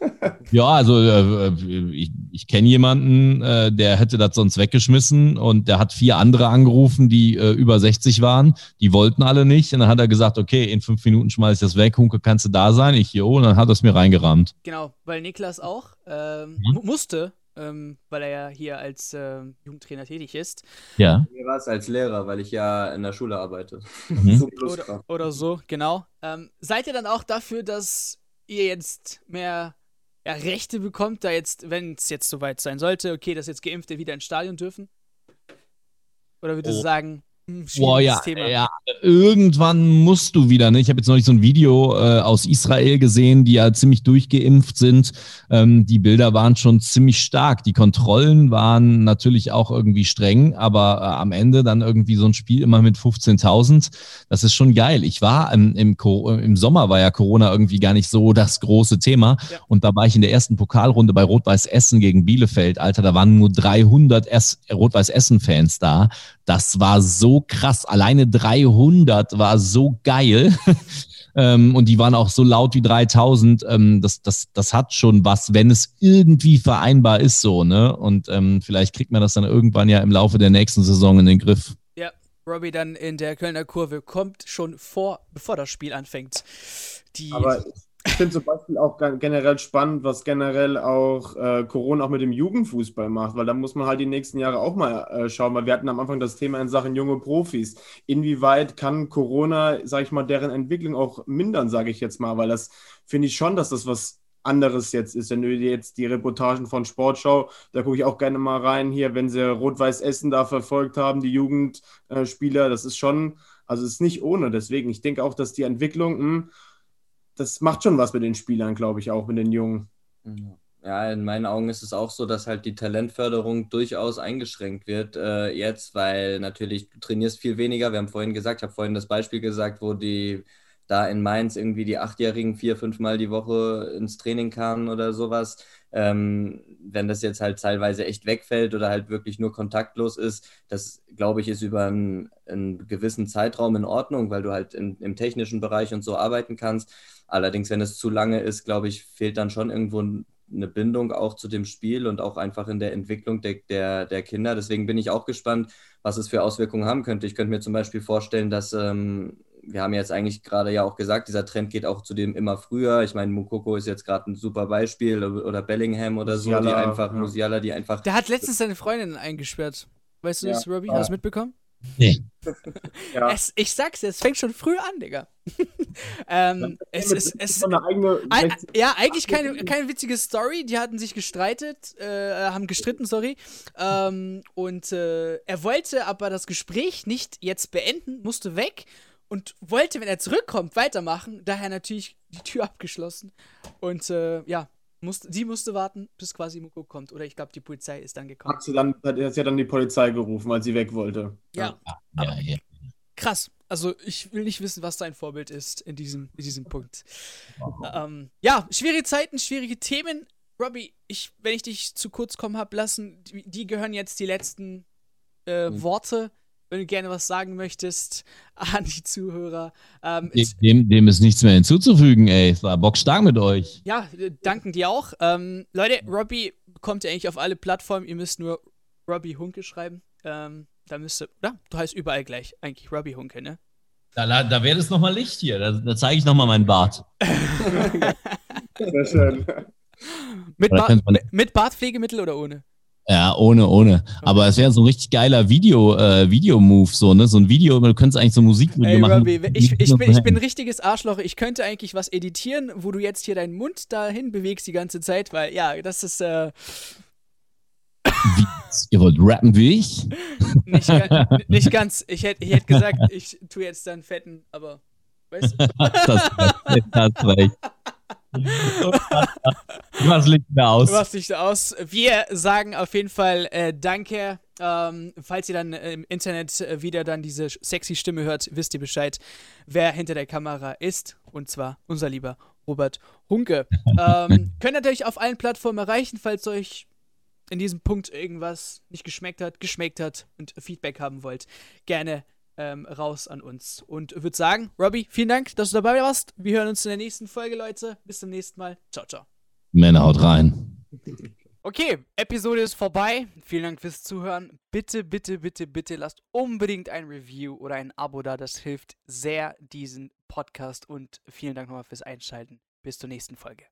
[SPEAKER 1] ja, also äh, ich, ich kenne jemanden, äh, der hätte das sonst weggeschmissen und der hat vier andere angerufen, die äh, über 60 waren. Die wollten alle nicht. Und dann hat er gesagt, okay, in fünf Minuten schmeiße ich das weg. Hunke, kannst du da sein? Ich, jo, und dann hat er es mir reingerammt.
[SPEAKER 3] Genau, weil Niklas auch ähm, mhm. musste, ähm, weil er ja hier als äh, Jugendtrainer tätig ist.
[SPEAKER 1] Ja.
[SPEAKER 4] Mir war es als Lehrer, weil ich ja in der Schule arbeite.
[SPEAKER 3] Mhm. oder, oder, so, genau. Ähm, seid ihr dann auch dafür, dass ihr jetzt mehr ja, Rechte bekommt, da jetzt, wenn es jetzt soweit sein sollte, okay, dass jetzt Geimpfte wieder ins Stadion dürfen? Oder würdest oh. du sagen,
[SPEAKER 1] Boah, ja, Thema. ja, irgendwann musst du wieder. Ne? Ich habe jetzt neulich so ein Video äh, aus Israel gesehen, die ja ziemlich durchgeimpft sind. Ähm, die Bilder waren schon ziemlich stark. Die Kontrollen waren natürlich auch irgendwie streng, aber äh, am Ende dann irgendwie so ein Spiel immer mit 15.000. Das ist schon geil. Ich war im, im, im, Sommer war ja Corona irgendwie gar nicht so das große Thema. Ja. Und da war ich in der ersten Pokalrunde bei Rot-Weiß Essen gegen Bielefeld. Alter, da waren nur 300 Rot-Weiß Essen-Fans da. Das war so krass. Alleine 300 war so geil. ähm, und die waren auch so laut wie 3000. Ähm, das, das, das hat schon was, wenn es irgendwie vereinbar ist, so, ne? Und ähm, vielleicht kriegt man das dann irgendwann ja im Laufe der nächsten Saison in den Griff.
[SPEAKER 3] Ja, Robbie dann in der Kölner Kurve kommt schon vor, bevor das Spiel anfängt.
[SPEAKER 2] Die Aber ich finde zum Beispiel auch generell spannend, was generell auch äh, Corona auch mit dem Jugendfußball macht, weil da muss man halt die nächsten Jahre auch mal äh, schauen, weil wir hatten am Anfang das Thema in Sachen junge Profis. Inwieweit kann Corona, sage ich mal, deren Entwicklung auch mindern, sage ich jetzt mal, weil das finde ich schon, dass das was anderes jetzt ist. Wenn du jetzt die Reportagen von Sportschau, da gucke ich auch gerne mal rein hier, wenn sie Rot-Weiß Essen da verfolgt haben, die Jugendspieler, das ist schon, also es ist nicht ohne. Deswegen, ich denke auch, dass die Entwicklung, mh, hm, das macht schon was mit den Spielern, glaube ich, auch mit den Jungen.
[SPEAKER 4] Ja, in meinen Augen ist es auch so, dass halt die Talentförderung durchaus eingeschränkt wird äh, jetzt, weil natürlich du trainierst viel weniger. Wir haben vorhin gesagt, ich habe vorhin das Beispiel gesagt, wo die da in Mainz irgendwie die Achtjährigen vier, fünfmal die Woche ins Training kamen oder sowas. Ähm, wenn das jetzt halt teilweise echt wegfällt oder halt wirklich nur kontaktlos ist, das glaube ich ist über einen, einen, gewissen Zeitraum in Ordnung, weil du halt in, im technischen Bereich und so arbeiten kannst. Allerdings, wenn es zu lange ist, glaube ich, fehlt dann schon irgendwo eine Bindung auch zu dem Spiel und auch einfach in der Entwicklung der, der, der Kinder. Deswegen bin ich auch gespannt, was es für Auswirkungen haben könnte. Ich könnte mir zum Beispiel vorstellen, dass ähm, wir haben jetzt eigentlich gerade ja auch gesagt, dieser Trend geht auch zu dem immer früher. Ich meine, Mukoko ist jetzt gerade ein super Beispiel oder Bellingham oder so, Musiala, die einfach, ja. Musiala, die einfach.
[SPEAKER 3] Der hat letztens seine Freundin eingesperrt. Weißt du ja. das, Robbie? Hast du mitbekommen?
[SPEAKER 1] Nee.
[SPEAKER 3] ja. es, ich sag's dir, es fängt schon früh an, Digga. ähm, es ist. Es, ein, ja, eigentlich keine, keine witzige Story. Die hatten sich gestreitet, äh, haben gestritten, sorry. Ähm, und äh, er wollte aber das Gespräch nicht jetzt beenden, musste weg und wollte, wenn er zurückkommt, weitermachen. Daher natürlich die Tür abgeschlossen. Und äh, ja, musste, sie musste warten, bis quasi Muko kommt. Oder ich glaube, die Polizei ist dann gekommen.
[SPEAKER 2] Hat sie, dann, hat sie dann die Polizei gerufen, weil sie weg wollte.
[SPEAKER 3] Ja. ja, ja, ja. Krass. Also ich will nicht wissen, was dein Vorbild ist in diesem, in diesem Punkt. Ähm, ja, schwierige Zeiten, schwierige Themen. Robbie, ich, wenn ich dich zu kurz kommen habe lassen, die, die, gehören jetzt die letzten äh, mhm. Worte wenn du gerne was sagen möchtest an die Zuhörer. Ähm,
[SPEAKER 1] dem, dem, ist nichts mehr hinzuzufügen, ey. Es war bockstark mit euch.
[SPEAKER 3] Ja, äh, danken dir auch. Ähm, Leute, Robbie kommt ja eigentlich auf alle Plattformen. Ihr müsst nur Robbie Hunke schreiben. Ähm, da müsste, oder? Du heißt überall gleich eigentlich Robbie Hunke, ne?
[SPEAKER 1] Da, da wäre es nochmal Licht hier. Da, da zeige ich nochmal meinen Bart.
[SPEAKER 2] Sehr schön.
[SPEAKER 3] mit, ba mit Bartpflegemittel oder ohne?
[SPEAKER 1] Ja, ohne, ohne. Aber es wäre so ein richtig geiler Video, äh, Video-Move, so, ne? So ein Video, du könntest eigentlich so Musikvideo
[SPEAKER 3] Ey,
[SPEAKER 1] machen.
[SPEAKER 3] Robbie, ich, ich, bin, ich bin ein richtiges Arschloch. Ich könnte eigentlich was editieren, wo du jetzt hier deinen Mund dahin bewegst die ganze Zeit, weil, ja, das ist, äh.
[SPEAKER 1] Wie, ihr wollt rappen wie ich?
[SPEAKER 3] Nicht, nicht ganz. Ich hätte ich hätt gesagt, ich tue jetzt dann fetten, aber. Weißt du? das, das, das recht.
[SPEAKER 1] Was liegt da aus?
[SPEAKER 3] Was liegt da aus? Wir sagen auf jeden Fall äh, Danke. Ähm, falls ihr dann äh, im Internet äh, wieder dann diese sexy Stimme hört, wisst ihr Bescheid, wer hinter der Kamera ist. Und zwar unser lieber Robert Hunke. ähm, könnt ihr natürlich auf allen Plattformen erreichen, falls euch in diesem Punkt irgendwas nicht geschmeckt hat, geschmeckt hat und Feedback haben wollt. Gerne ähm, raus an uns. Und würde sagen, Robbie, vielen Dank, dass du dabei warst. Wir hören uns in der nächsten Folge, Leute. Bis zum nächsten Mal. Ciao, ciao.
[SPEAKER 1] Männer, haut rein.
[SPEAKER 3] Okay, Episode ist vorbei. Vielen Dank fürs Zuhören. Bitte, bitte, bitte, bitte lasst unbedingt ein Review oder ein Abo da. Das hilft sehr diesen Podcast. Und vielen Dank nochmal fürs Einschalten. Bis zur nächsten Folge.